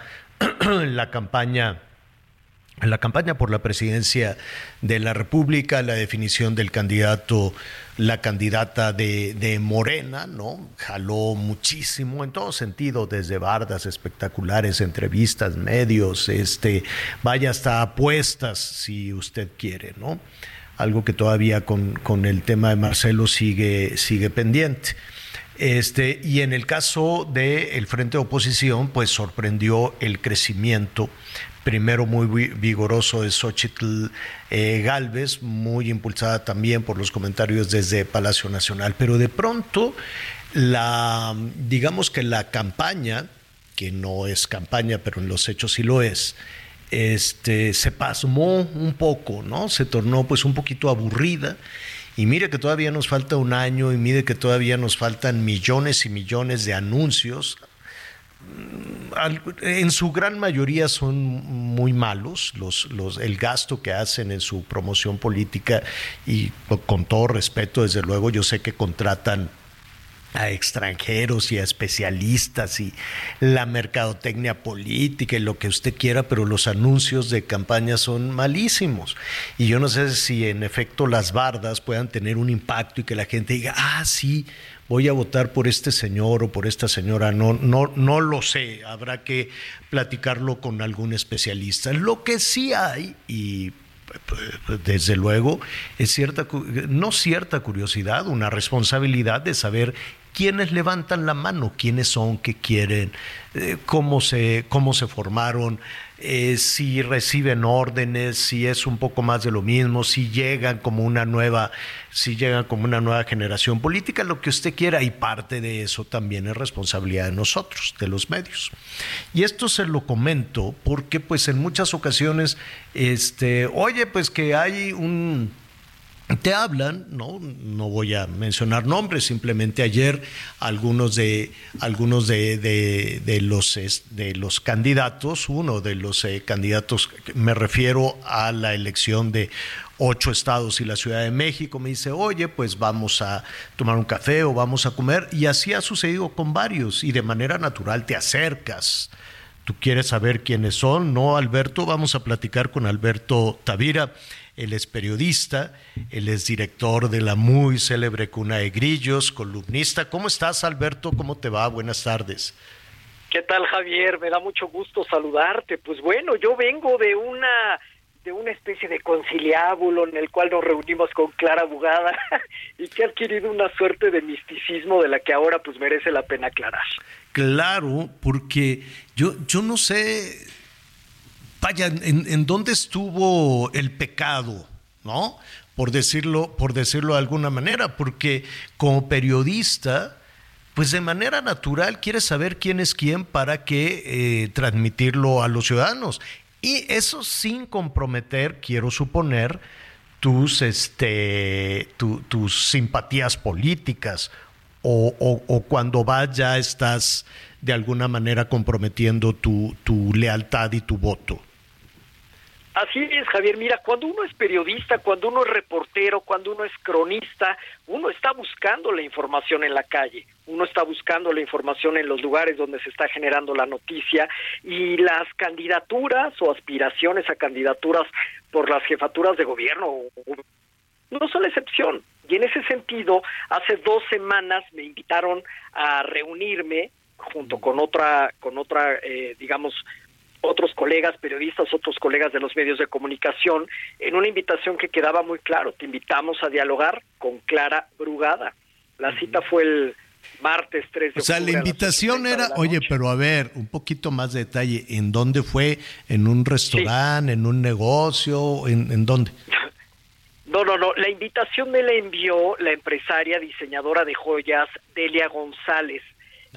la campaña la campaña por la presidencia de la República, la definición del candidato, la candidata de, de, Morena, ¿no? Jaló muchísimo en todo sentido, desde bardas espectaculares, entrevistas, medios, este, vaya hasta apuestas, si usted quiere, ¿no? Algo que todavía con, con el tema de Marcelo sigue, sigue pendiente. Este, y en el caso del Frente de Oposición, pues sorprendió el crecimiento primero muy vigoroso de Xochitl eh, Galvez, muy impulsada también por los comentarios desde Palacio Nacional, pero de pronto digamos que la campaña, que no es campaña, pero en los hechos sí lo es, este, se pasmó un poco, ¿no? Se tornó pues un poquito aburrida. Y mire que todavía nos falta un año y mire que todavía nos faltan millones y millones de anuncios. En su gran mayoría son muy malos los, los, el gasto que hacen en su promoción política y con todo respeto, desde luego, yo sé que contratan a extranjeros y a especialistas y la mercadotecnia política y lo que usted quiera, pero los anuncios de campaña son malísimos. Y yo no sé si en efecto las bardas puedan tener un impacto y que la gente diga, ah, sí, voy a votar por este señor o por esta señora. No, no, no lo sé. Habrá que platicarlo con algún especialista. Lo que sí hay, y desde luego, es cierta, no cierta curiosidad, una responsabilidad de saber ¿quiénes levantan la mano? ¿Quiénes son? ¿Qué quieren? Eh, ¿Cómo se, cómo se formaron? Eh, si reciben órdenes, si es un poco más de lo mismo, si llegan como una nueva, si llegan como una nueva generación política, lo que usted quiera, y parte de eso también es responsabilidad de nosotros, de los medios. Y esto se lo comento porque pues en muchas ocasiones, este, oye, pues que hay un te hablan, no, no voy a mencionar nombres, simplemente ayer algunos de algunos de, de, los de los candidatos, uno de los eh, candidatos, me refiero a la elección de ocho estados y la Ciudad de México, me dice, oye, pues vamos a tomar un café o vamos a comer, y así ha sucedido con varios, y de manera natural te acercas. Tú quieres saber quiénes son, ¿no, Alberto? Vamos a platicar con Alberto Tavira él es periodista, él es director de la muy célebre Cuna de Grillos, columnista. ¿Cómo estás, Alberto? ¿Cómo te va? Buenas tardes. ¿Qué tal, Javier? Me da mucho gusto saludarte. Pues bueno, yo vengo de una de una especie de conciliábulo en el cual nos reunimos con Clara Bugada y que ha adquirido una suerte de misticismo de la que ahora pues merece la pena aclarar. Claro, porque yo, yo no sé vaya, en, dónde estuvo el pecado, ¿no? Por decirlo, por decirlo de alguna manera, porque como periodista, pues de manera natural quieres saber quién es quién para que eh, transmitirlo a los ciudadanos. Y eso sin comprometer, quiero suponer, tus, este, tus simpatías políticas o, o, cuando vas ya estás de alguna manera comprometiendo tu, tu lealtad y tu voto. Así es, Javier. Mira, cuando uno es periodista, cuando uno es reportero, cuando uno es cronista, uno está buscando la información en la calle, uno está buscando la información en los lugares donde se está generando la noticia y las candidaturas o aspiraciones a candidaturas por las jefaturas de gobierno no son la excepción. Y en ese sentido, hace dos semanas me invitaron a reunirme junto con otra, con otra, eh, digamos, otros colegas periodistas, otros colegas de los medios de comunicación, en una invitación que quedaba muy claro, te invitamos a dialogar con Clara Brugada. La cita fue el martes 3 de O sea, la invitación era, oye, pero a ver, un poquito más de detalle, ¿en dónde fue? ¿En un restaurante, en un negocio, en, en dónde? No, no, no, la invitación me la envió la empresaria diseñadora de joyas Delia González.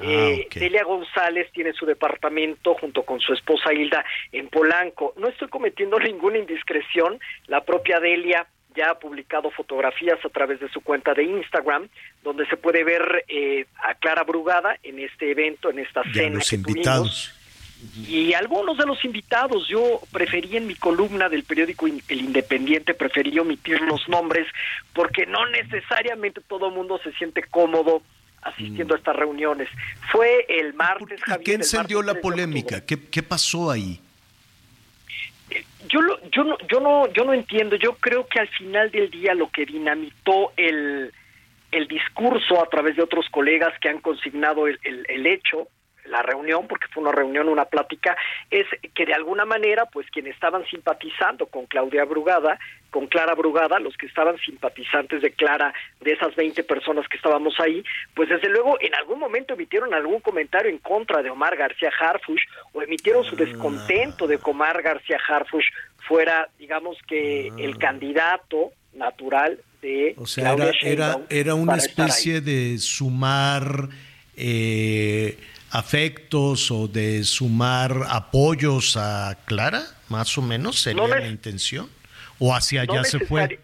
Ah, eh, Delia González tiene su departamento junto con su esposa Hilda en Polanco. No estoy cometiendo ninguna indiscreción. La propia Delia ya ha publicado fotografías a través de su cuenta de Instagram, donde se puede ver eh, a Clara Brugada en este evento, en esta cena. Los invitados. Y algunos de los invitados, yo preferí en mi columna del periódico El Independiente, preferí omitir los nombres, porque no necesariamente todo el mundo se siente cómodo asistiendo a estas reuniones. Fue el martes, Javier. ¿Qué encendió la polémica? ¿Qué, ¿Qué, pasó ahí? Yo, yo, no, yo, no, yo no entiendo. Yo creo que al final del día lo que dinamitó el, el discurso a través de otros colegas que han consignado el, el, el hecho la reunión, porque fue una reunión, una plática, es que de alguna manera, pues quienes estaban simpatizando con Claudia Brugada, con Clara Brugada, los que estaban simpatizantes de Clara, de esas 20 personas que estábamos ahí, pues desde luego en algún momento emitieron algún comentario en contra de Omar García Harfush o emitieron su descontento de que Omar García Harfush fuera, digamos que, el ah. candidato natural de o sea, era, era, era una especie de sumar eh, afectos o de sumar apoyos a Clara, más o menos, sería la intención? ¿O hacia allá se fue?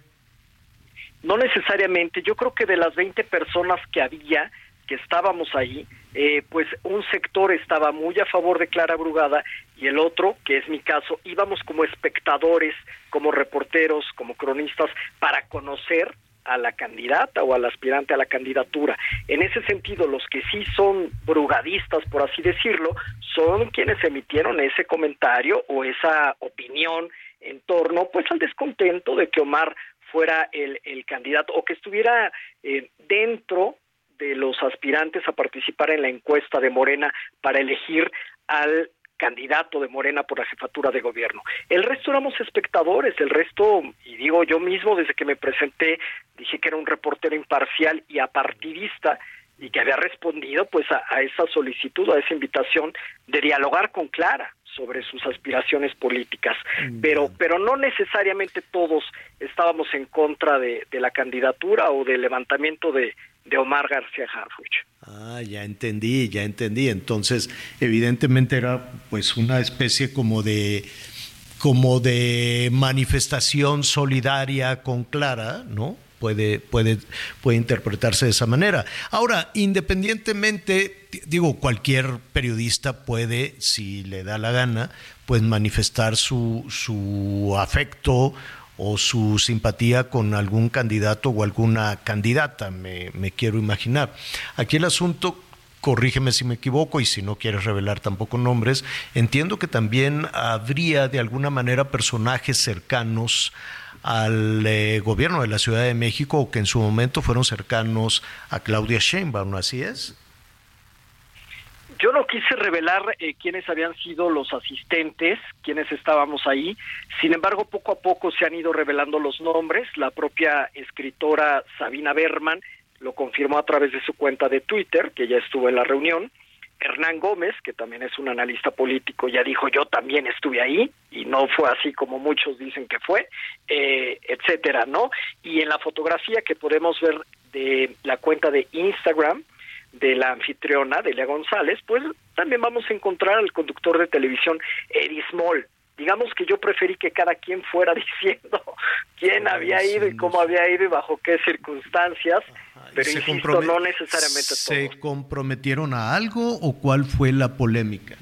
No necesariamente, yo creo que de las 20 personas que había, que estábamos ahí, eh, pues un sector estaba muy a favor de Clara Brugada y el otro, que es mi caso, íbamos como espectadores, como reporteros, como cronistas, para conocer a la candidata o al aspirante a la candidatura. En ese sentido, los que sí son brugadistas, por así decirlo, son quienes emitieron ese comentario o esa opinión en torno pues al descontento de que Omar fuera el, el candidato o que estuviera eh, dentro de los aspirantes a participar en la encuesta de Morena para elegir al candidato de Morena por la jefatura de gobierno. El resto éramos espectadores, el resto, y digo yo mismo desde que me presenté, dije que era un reportero imparcial y apartidista, y que había respondido pues a, a esa solicitud, a esa invitación de dialogar con Clara sobre sus aspiraciones políticas, pero pero no necesariamente todos estábamos en contra de, de la candidatura o del levantamiento de, de Omar García Harfuch. Ah, ya entendí, ya entendí. Entonces, evidentemente era pues una especie como de como de manifestación solidaria con Clara, ¿no? Puede, puede, puede interpretarse de esa manera. Ahora, independientemente, digo, cualquier periodista puede, si le da la gana, pues manifestar su, su afecto o su simpatía con algún candidato o alguna candidata, me, me quiero imaginar. Aquí el asunto corrígeme si me equivoco y si no quieres revelar tampoco nombres, entiendo que también habría de alguna manera personajes cercanos al eh, gobierno de la Ciudad de México o que en su momento fueron cercanos a Claudia Sheinbaum, ¿no así es? Yo no quise revelar eh, quiénes habían sido los asistentes, quiénes estábamos ahí. Sin embargo, poco a poco se han ido revelando los nombres. La propia escritora Sabina Berman lo confirmó a través de su cuenta de Twitter, que ya estuvo en la reunión. Hernán Gómez, que también es un analista político, ya dijo yo también estuve ahí y no fue así como muchos dicen que fue, eh, etcétera, ¿no? Y en la fotografía que podemos ver de la cuenta de Instagram de la anfitriona, Delia González, pues también vamos a encontrar al conductor de televisión Eddie Small. Digamos que yo preferí que cada quien fuera diciendo quién había ido y cómo había ido y bajo qué circunstancias, pero insisto, no necesariamente todo. ¿Se comprometieron a algo o cuál fue la polémica?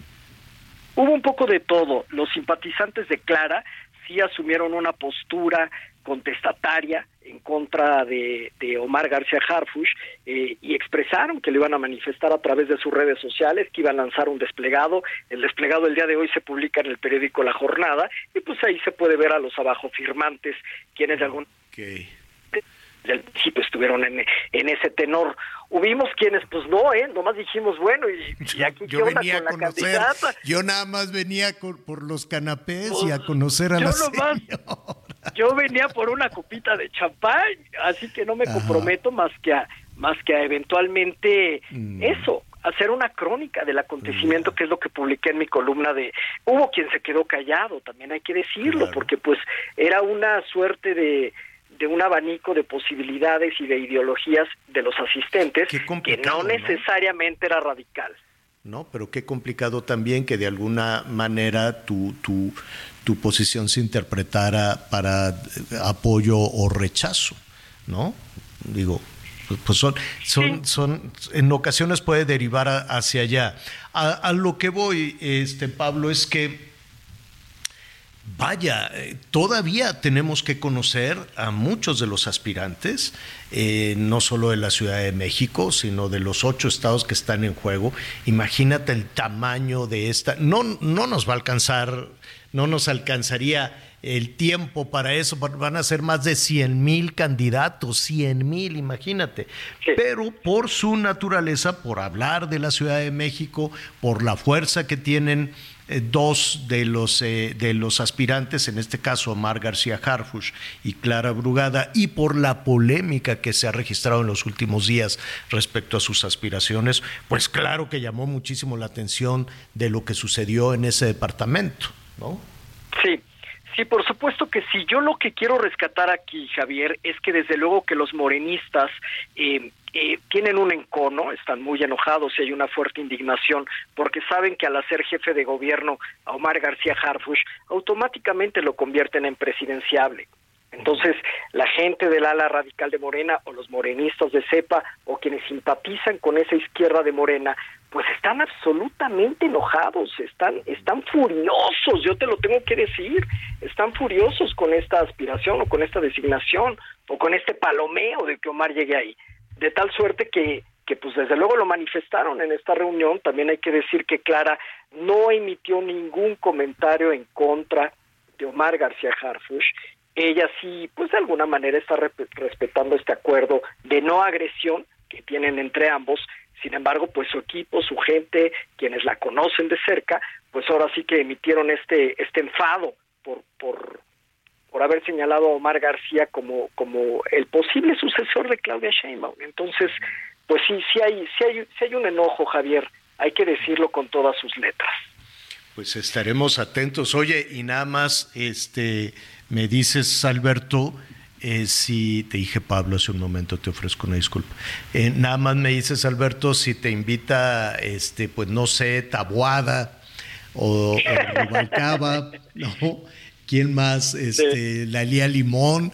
Hubo un poco de todo. Los simpatizantes de Clara sí asumieron una postura contestataria en contra de, de Omar García Harfush eh, y expresaron que lo iban a manifestar a través de sus redes sociales, que iban a lanzar un desplegado. El desplegado el día de hoy se publica en el periódico La Jornada y pues ahí se puede ver a los abajo firmantes, quienes de algún del principio estuvieron en, en ese tenor. Hubimos quienes, pues no, ¿eh? Nomás dijimos, bueno, y, y aquí qué Yo onda venía a con la conocer, candidata. yo nada más venía con- por los canapés y a conocer a Yo la nomás- Yo venía por una copita de champán, así que no me Ajá. comprometo más que a, más que a eventualmente Mm. eso, hacer una crónica del acontecimiento, que es lo que publiqué en mi columna de hubo quien se quedó callado, también hay que decirlo, porque pues era una suerte de de un abanico de posibilidades y de ideologías de los asistentes que ¿no? necesariamente era radical. ¿no? Pero qué complicado también que de alguna manera tu, tu, tu posición se interpretara para eh, apoyo o rechazo, ¿no? Digo, pues- pues son, son, son, en ocasiones puede derivar a- hacia allá. A, a lo que voy, este Pablo, es que Vaya, eh, todavía tenemos que conocer a muchos de los aspirantes, eh, no solo de la Ciudad de México, sino de los ocho estados que están en juego. Imagínate el tamaño de esta. No, no nos va a alcanzar, no nos alcanzaría el tiempo para eso. Van a ser más de 100 mil candidatos, 100 mil, imagínate. Pero por su naturaleza, por hablar de la Ciudad de México, por la fuerza que tienen eh, dos de los, eh, de los aspirantes, en este caso Omar García Harfush y Clara Brugada, y por la polémica que se ha registrado en los últimos días respecto a sus aspiraciones, pues claro que llamó muchísimo la atención de lo que sucedió en ese departamento, Sí, sí, por supuesto que sí. Yo lo que quiero rescatar aquí, Javier, es que desde luego que los morenistas eh, eh, tienen un encono, están muy enojados y hay una fuerte indignación, porque saben que al hacer jefe de gobierno a Omar García Harfush, automáticamente lo convierten en presidenciable. Entonces, la gente del ala radical de Morena o los morenistas de CEPA o quienes simpatizan con esa izquierda de Morena, pues están absolutamente enojados, están están furiosos, yo te lo tengo que decir, están furiosos con esta aspiración o con esta designación o con este palomeo de que Omar llegue ahí. De tal suerte que que pues desde luego lo manifestaron en esta reunión, también hay que decir que Clara no emitió ningún comentario en contra de Omar García Harfush, ella sí, pues de alguna manera está respetando este acuerdo de no agresión que tienen entre ambos. Sin embargo, pues su equipo, su gente, quienes la conocen de cerca, pues ahora sí que emitieron este este enfado por por por haber señalado a Omar García como como el posible sucesor de Claudia Sheinbaum. Entonces, pues sí, sí hay, sí hay, sí hay un enojo, Javier, hay que decirlo con todas sus letras. Pues estaremos atentos. Oye, y nada más, este, me dices, Alberto, eh, si te dije Pablo hace un momento, te ofrezco una disculpa. Eh, nada más me dices, Alberto, si te invita, este, pues no sé, Tabuada o, o Rubalcaba, ¿no? ¿Quién más? Este, La Lía Limón,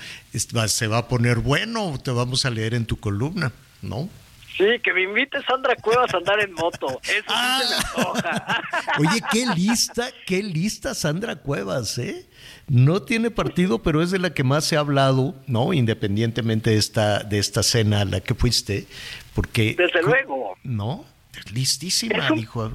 va- se va a poner bueno, te vamos a leer en tu columna, ¿no? Sí, que me invite Sandra Cuevas a andar en moto. Eso sí se me antoja. Oye, qué lista, qué lista Sandra Cuevas, ¿eh? No tiene partido, pero es de la que más se ha hablado, ¿no? Independientemente de esta, de esta cena a la que fuiste, porque... Desde luego. ¿No? Listísima, un- dijo.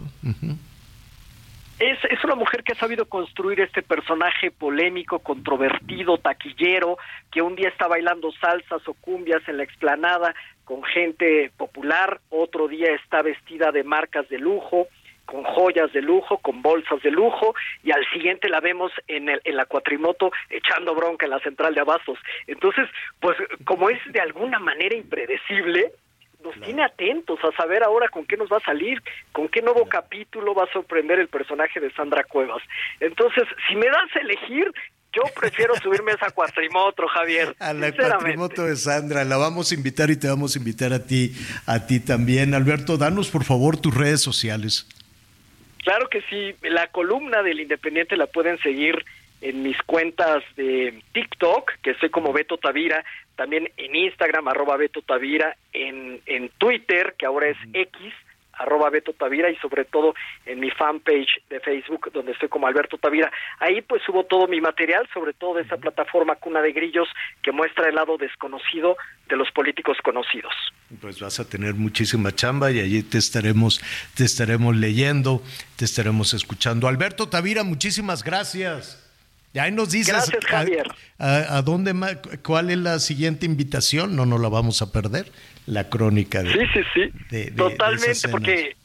Es, es una mujer que ha sabido construir este personaje polémico, controvertido, taquillero, que un día está bailando salsas o cumbias en la explanada con gente popular, otro día está vestida de marcas de lujo, con joyas de lujo, con bolsas de lujo, y al siguiente la vemos en, el, en la cuatrimoto echando bronca en la central de abastos. Entonces, pues como es de alguna manera impredecible, nos tiene atentos a saber ahora con qué nos va a salir, con qué nuevo capítulo va a sorprender el personaje de Sandra Cuevas. Entonces, si me das a elegir, yo prefiero subirme a esa cuatrimoto, Javier. A la cuatrimoto de Sandra, la vamos a invitar y te vamos a invitar a ti, a ti también. Alberto, danos por favor tus redes sociales. Claro que sí, la columna del Independiente la pueden seguir en mis cuentas de TikTok, que soy como Beto Tavira, también en Instagram, arroba Beto Tavira, en, en Twitter, que ahora es X, arroba Beto Tavira, y sobre todo en mi fanpage de Facebook, donde estoy como Alberto Tavira. Ahí pues subo todo mi material, sobre todo de esa plataforma Cuna de Grillos, que muestra el lado desconocido de los políticos conocidos. Pues vas a tener muchísima chamba y allí te estaremos, te estaremos leyendo, te estaremos escuchando. Alberto Tavira, muchísimas gracias. Y ahí nos dices Gracias, a- Javier. A, a dónde ma- cuál es la siguiente invitación, no nos la vamos a perder, la crónica de, Sí, sí, sí. de- de- de Totalmente, porque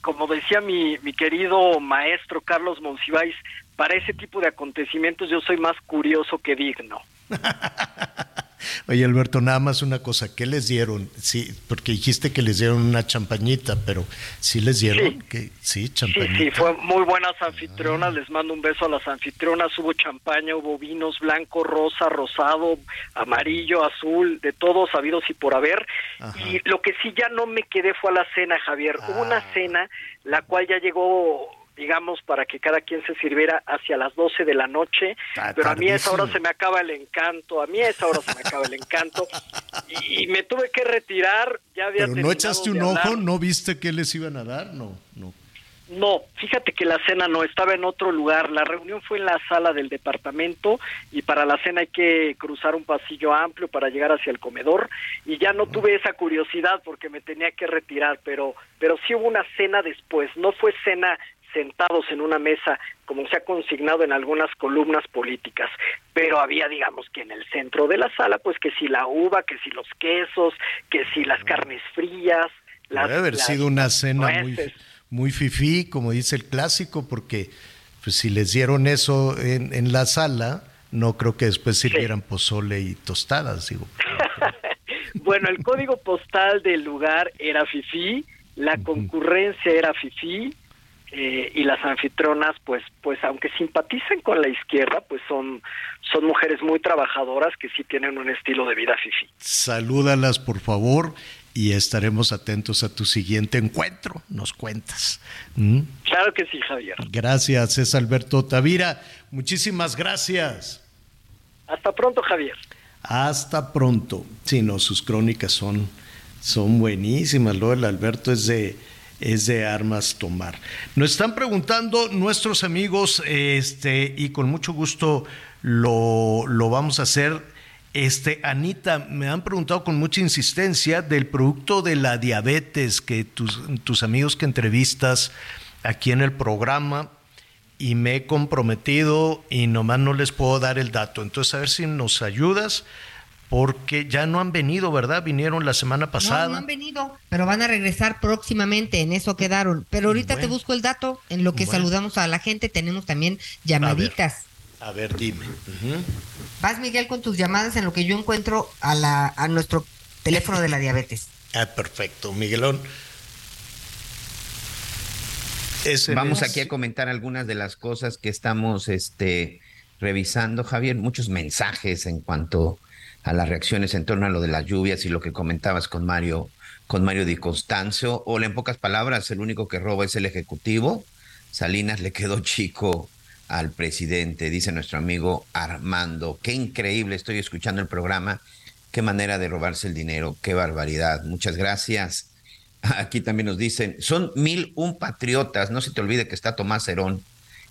como decía mi, mi querido maestro Carlos Monsiváis, para ese tipo de acontecimientos yo soy más curioso que digno. Oye Alberto, nada más una cosa, ¿qué les dieron? Sí, porque dijiste que les dieron una champañita, pero ¿sí les dieron? Sí. Que, sí, Sí, champañita. sí, fue muy buenas anfitrionas, les mando un beso a las anfitrionas, hubo champaña, hubo vinos blanco, rosa, rosado, amarillo, azul, de todos sabidos y por haber. Y lo que sí ya no me quedé fue a la cena, Javier. Hubo una Ah. cena, la cual ya llegó digamos, para que cada quien se sirviera hacia las 12 de la noche, Ah, pero a mí a esa hora se me acaba el encanto, a mí a esa hora se me acaba el encanto, y, y me tuve que retirar, ya había Pero no echaste un ojo. ¿no viste qué les iban a dar? No, no. No, fíjate que la cena no, estaba en otro lugar. La reunión fue en la sala del departamento y para la cena hay que cruzar un pasillo amplio para llegar hacia el comedor y ya no tuve esa curiosidad porque me tenía que retirar, pero pero sí hubo una cena después, no fue cena sentados en una mesa como se ha consignado en algunas columnas políticas, pero había digamos que en el centro de la sala pues que si la uva, que si los quesos, que si las carnes frías, las, Debe haber las sido una cena muy, nueces. muy fifí, como dice el clásico, porque pues si les dieron eso en, en la sala, no creo que después sirvieran pozole y tostadas, digo. Bueno, el código postal del lugar era FIFI, la concurrencia era FIFI eh, y las anfitronas, pues, pues aunque simpatizan con la izquierda, pues son, son mujeres muy trabajadoras que sí tienen un estilo de vida FIFI. Salúdalas, por favor, y estaremos atentos a tu siguiente encuentro. Nos cuentas. ¿Mm? Claro que sí, Javier. Gracias, es Alberto Tavira. Muchísimas gracias. Hasta pronto, Javier. Hasta pronto. Sí, no, sus crónicas son, son buenísimas. Lo del Alberto es de, es de armas tomar. Nos están preguntando nuestros amigos, este, y con mucho gusto lo, lo vamos a hacer. Este, Anita, me han preguntado con mucha insistencia del producto de la diabetes que tus, tus amigos que entrevistas aquí en el programa y me he comprometido y nomás no les puedo dar el dato. Entonces, a ver si nos ayudas, porque ya no han venido, ¿verdad? Vinieron la semana pasada. No, no han venido, pero van a regresar próximamente, en eso quedaron. Pero ahorita te busco el dato, en lo que Bueno. saludamos a la gente, tenemos también llamaditas. A ver, dime. Vas, Miguel, con tus llamadas en lo que yo encuentro a, la, a nuestro teléfono de la diabetes. Ah, perfecto. Miguelón. Ese Vamos es... aquí a comentar algunas de las cosas que estamos este, revisando, Javier. Muchos mensajes en cuanto a las reacciones en torno a lo de las lluvias y lo que comentabas con Mario, con Mario Di Constanzo. O en pocas palabras, el único que roba es el Ejecutivo. Salinas le quedó chico al presidente, dice nuestro amigo Armando. Qué increíble, estoy escuchando el programa. Qué manera de robarse el dinero, qué barbaridad. Muchas gracias. Aquí también nos dicen, son mil un patriotas, no se te olvide que está Tomás Herón.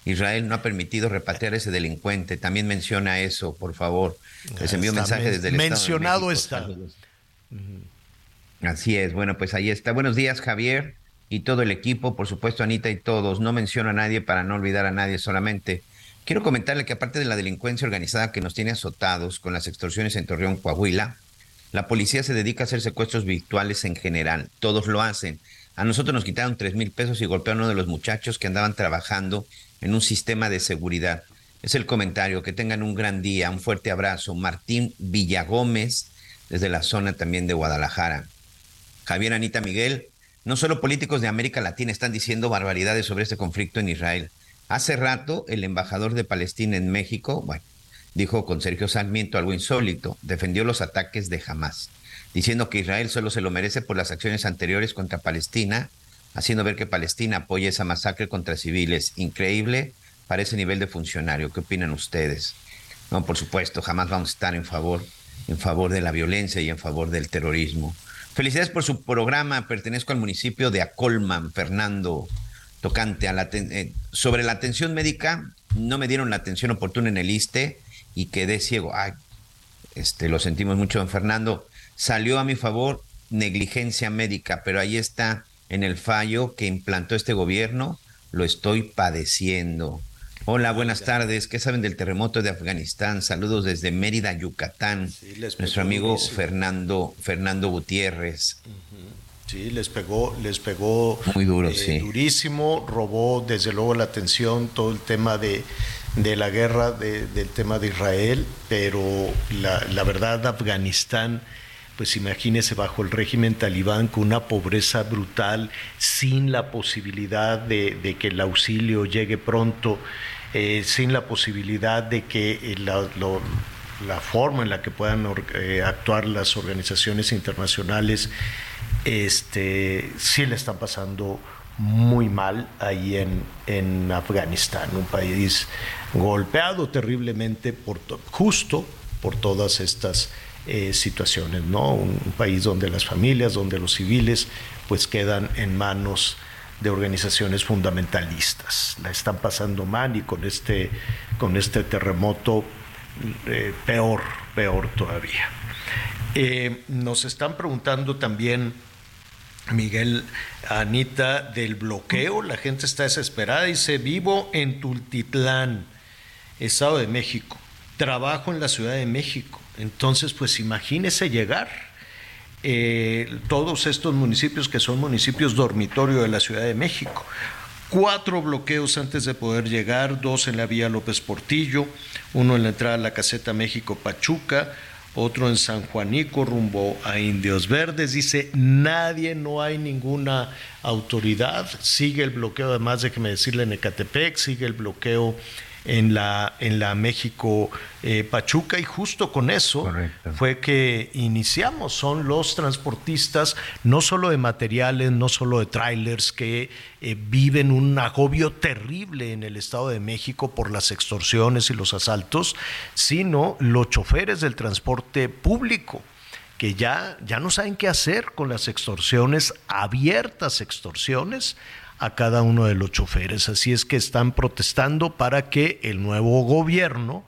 Israel no ha permitido repatriar a ese delincuente. También menciona eso, por favor. Les envío un mensaje desde el Mencionado Estado de está. Así es. Bueno, pues ahí está. Buenos días, Javier y todo el equipo, por supuesto, Anita y todos. No menciono a nadie para no olvidar a nadie solamente. Quiero comentarle que aparte de la delincuencia organizada que nos tiene azotados con las extorsiones en Torreón, Coahuila, la policía se dedica a hacer secuestros virtuales en general. Todos lo hacen. A nosotros nos quitaron tres mil pesos y golpearon a uno de los muchachos que andaban trabajando en un sistema de seguridad. Es el comentario. Que tengan un gran día. Un fuerte abrazo. Martín Villagómez, desde la zona también de Guadalajara. Javier Anita Miguel, no solo políticos de América Latina están diciendo barbaridades sobre este conflicto en Israel. Hace rato, el embajador de Palestina en México, bueno, dijo con Sergio Sarmiento algo insólito, defendió los ataques de Hamas, diciendo que Israel solo se lo merece por las acciones anteriores contra Palestina, haciendo ver que Palestina apoya esa masacre contra civiles. Increíble para ese nivel de funcionario. ¿Qué opinan ustedes? No, por supuesto, jamás vamos a estar en favor, en favor de la violencia y en favor del terrorismo. Felicidades por su programa. Pertenezco al municipio de Acolman, Fernando Tocante. A la eh, sobre la atención médica, no me dieron la atención oportuna en el ISTE y quedé ciego. Ay, este, lo sentimos mucho, don Fernando. Salió a mi favor negligencia médica, pero ahí está en el fallo que implantó este gobierno. Lo estoy padeciendo. Hola, buenas tardes. ¿Qué saben del terremoto de Afganistán? Saludos desde Mérida, Yucatán. Sí, Nuestro amigo. Fernando Fernando Gutiérrez. Uh -huh. Sí, les pegó, les pegó muy duro, eh, sí. durísimo, robó desde luego la atención todo el tema de, de la guerra, de, del tema de Israel, pero la, la verdad Afganistán pues imagínese bajo el régimen talibán con una pobreza brutal, sin la posibilidad de, que el auxilio llegue pronto, eh, sin la posibilidad de que eh, la, forma en la que puedan eh, actuar las organizaciones internacionales, este, sí le están pasando muy mal ahí en, en Afganistán, un país golpeado terriblemente por justo por todas estas eh, situaciones, ¿no? Un, un, país donde las familias, donde los civiles, pues quedan en manos de organizaciones fundamentalistas. La están pasando mal y con este, con este terremoto eh, peor, peor todavía. Eh, nos están preguntando también, Miguel, Anita, del bloqueo. La gente está desesperada. Dice, vivo en Tultitlán, Estado de México. Trabajo en la Ciudad de México entonces, pues imagínese llegar. Eh, todos estos municipios que son municipios dormitorio de la Ciudad de México. Cuatro bloqueos antes de poder llegar, dos en la vía López Portillo, uno en la entrada a la caseta México Pachuca, otro en San Juanico rumbo a Indios Verdes. Dice, nadie, no hay ninguna autoridad. Sigue el bloqueo, además de que me decirle en Ecatepec, sigue el bloqueo en la, en la México eh, Pachuca y justo con eso Correcto. fue que iniciamos. Son los transportistas, no solo de materiales, no solo de trailers, que eh, viven un agobio terrible en el Estado de México por las extorsiones y los asaltos, sino los choferes del transporte público que ya, ya no saben qué hacer con las extorsiones, abiertas extorsiones, a cada uno de los choferes. Así es que están protestando para que el nuevo gobierno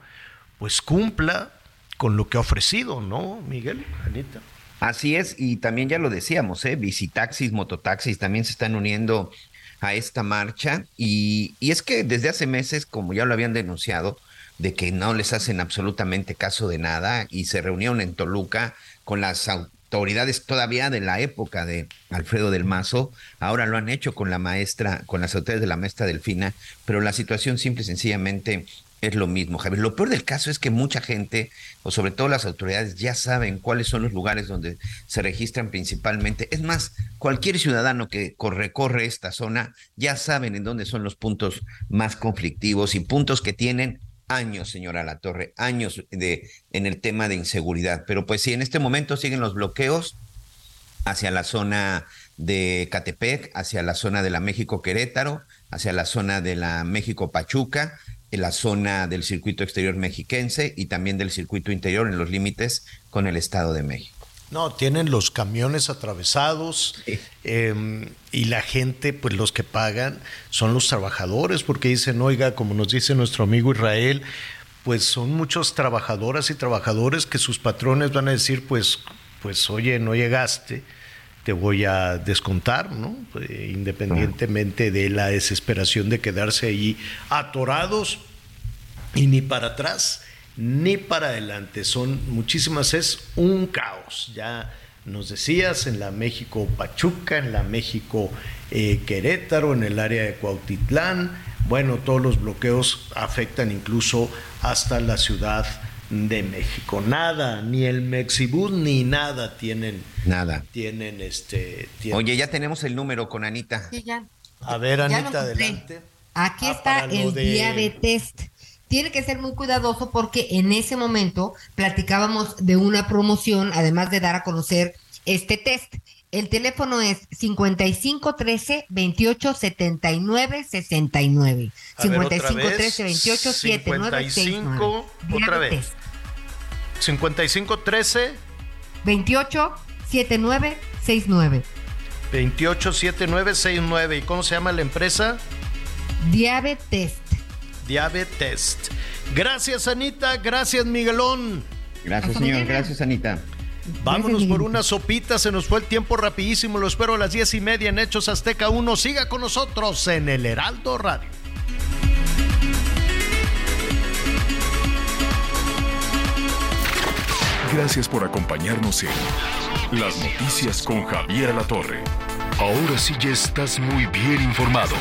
pues cumpla con lo que ha ofrecido, ¿no, Miguel, Anita? Así es, y también ya lo decíamos, ¿eh? Visitaxis, mototaxis también se están uniendo a esta marcha. Y, y es que desde hace meses, como ya lo habían denunciado, de que no les hacen absolutamente caso de nada y se reunieron en Toluca con las autoridades todavía de la época de Alfredo del Mazo, ahora lo han hecho con la maestra, con las autoridades de la maestra Delfina, pero la situación simple y sencillamente es lo mismo, Javier. Lo peor del caso es que mucha gente, o sobre todo las autoridades, ya saben cuáles son los lugares donde se registran principalmente. Es más, cualquier ciudadano que recorre esta zona ya saben en dónde son los puntos más conflictivos y puntos que tienen años, señora La Torre, años de, en el tema de inseguridad. Pero pues sí, en este momento siguen los bloqueos hacia la zona de Catepec, hacia la zona de la México Querétaro, hacia la zona de la México Pachuca, en la zona del circuito exterior mexiquense y también del circuito interior en los límites con el Estado de México. No, tienen los camiones atravesados eh, y la gente, pues los que pagan son los trabajadores, porque dicen, oiga, como nos dice nuestro amigo Israel, pues son muchos trabajadoras y trabajadores que sus patrones van a decir, pues, pues oye, no llegaste, te voy a descontar, ¿no? Eh, independientemente de la desesperación de quedarse allí atorados y ni para atrás ni para adelante. Son muchísimas, es un caos. Ya nos decías, en la México Pachuca, en la México eh, Querétaro, en el área de Cuautitlán. Bueno, todos los bloqueos afectan incluso hasta la ciudad de México. Nada, ni el Mexibus ni nada tienen. Nada. Tienen este. Oye, ya tenemos el número con Anita. Sí, ya. A ver, Ya Anita, adelante. Aquí Ah, está el de- diabetes. Tiene que ser muy cuidadoso porque en ese momento platicábamos de una promoción, además de dar a conocer este test. El teléfono es 5513 28 79 69. A ver, otra 5513 vez. 28 79 69. 55, otra vez. Diabetes. 55 13 28 79 69. 28 79 69. ¿Y cómo se llama la empresa? Diabetes. Diabetes. Gracias, Anita. Gracias, Miguelón. Gracias, señor. Gracias, Anita. Vámonos por una sopita, se nos fue el tiempo rapidísimo. Lo espero a las diez y media en Hechos Azteca 1. Siga con nosotros en el Heraldo Radio. Gracias por acompañarnos en Las Noticias con Javier La Torre. Ahora sí ya estás muy bien informado.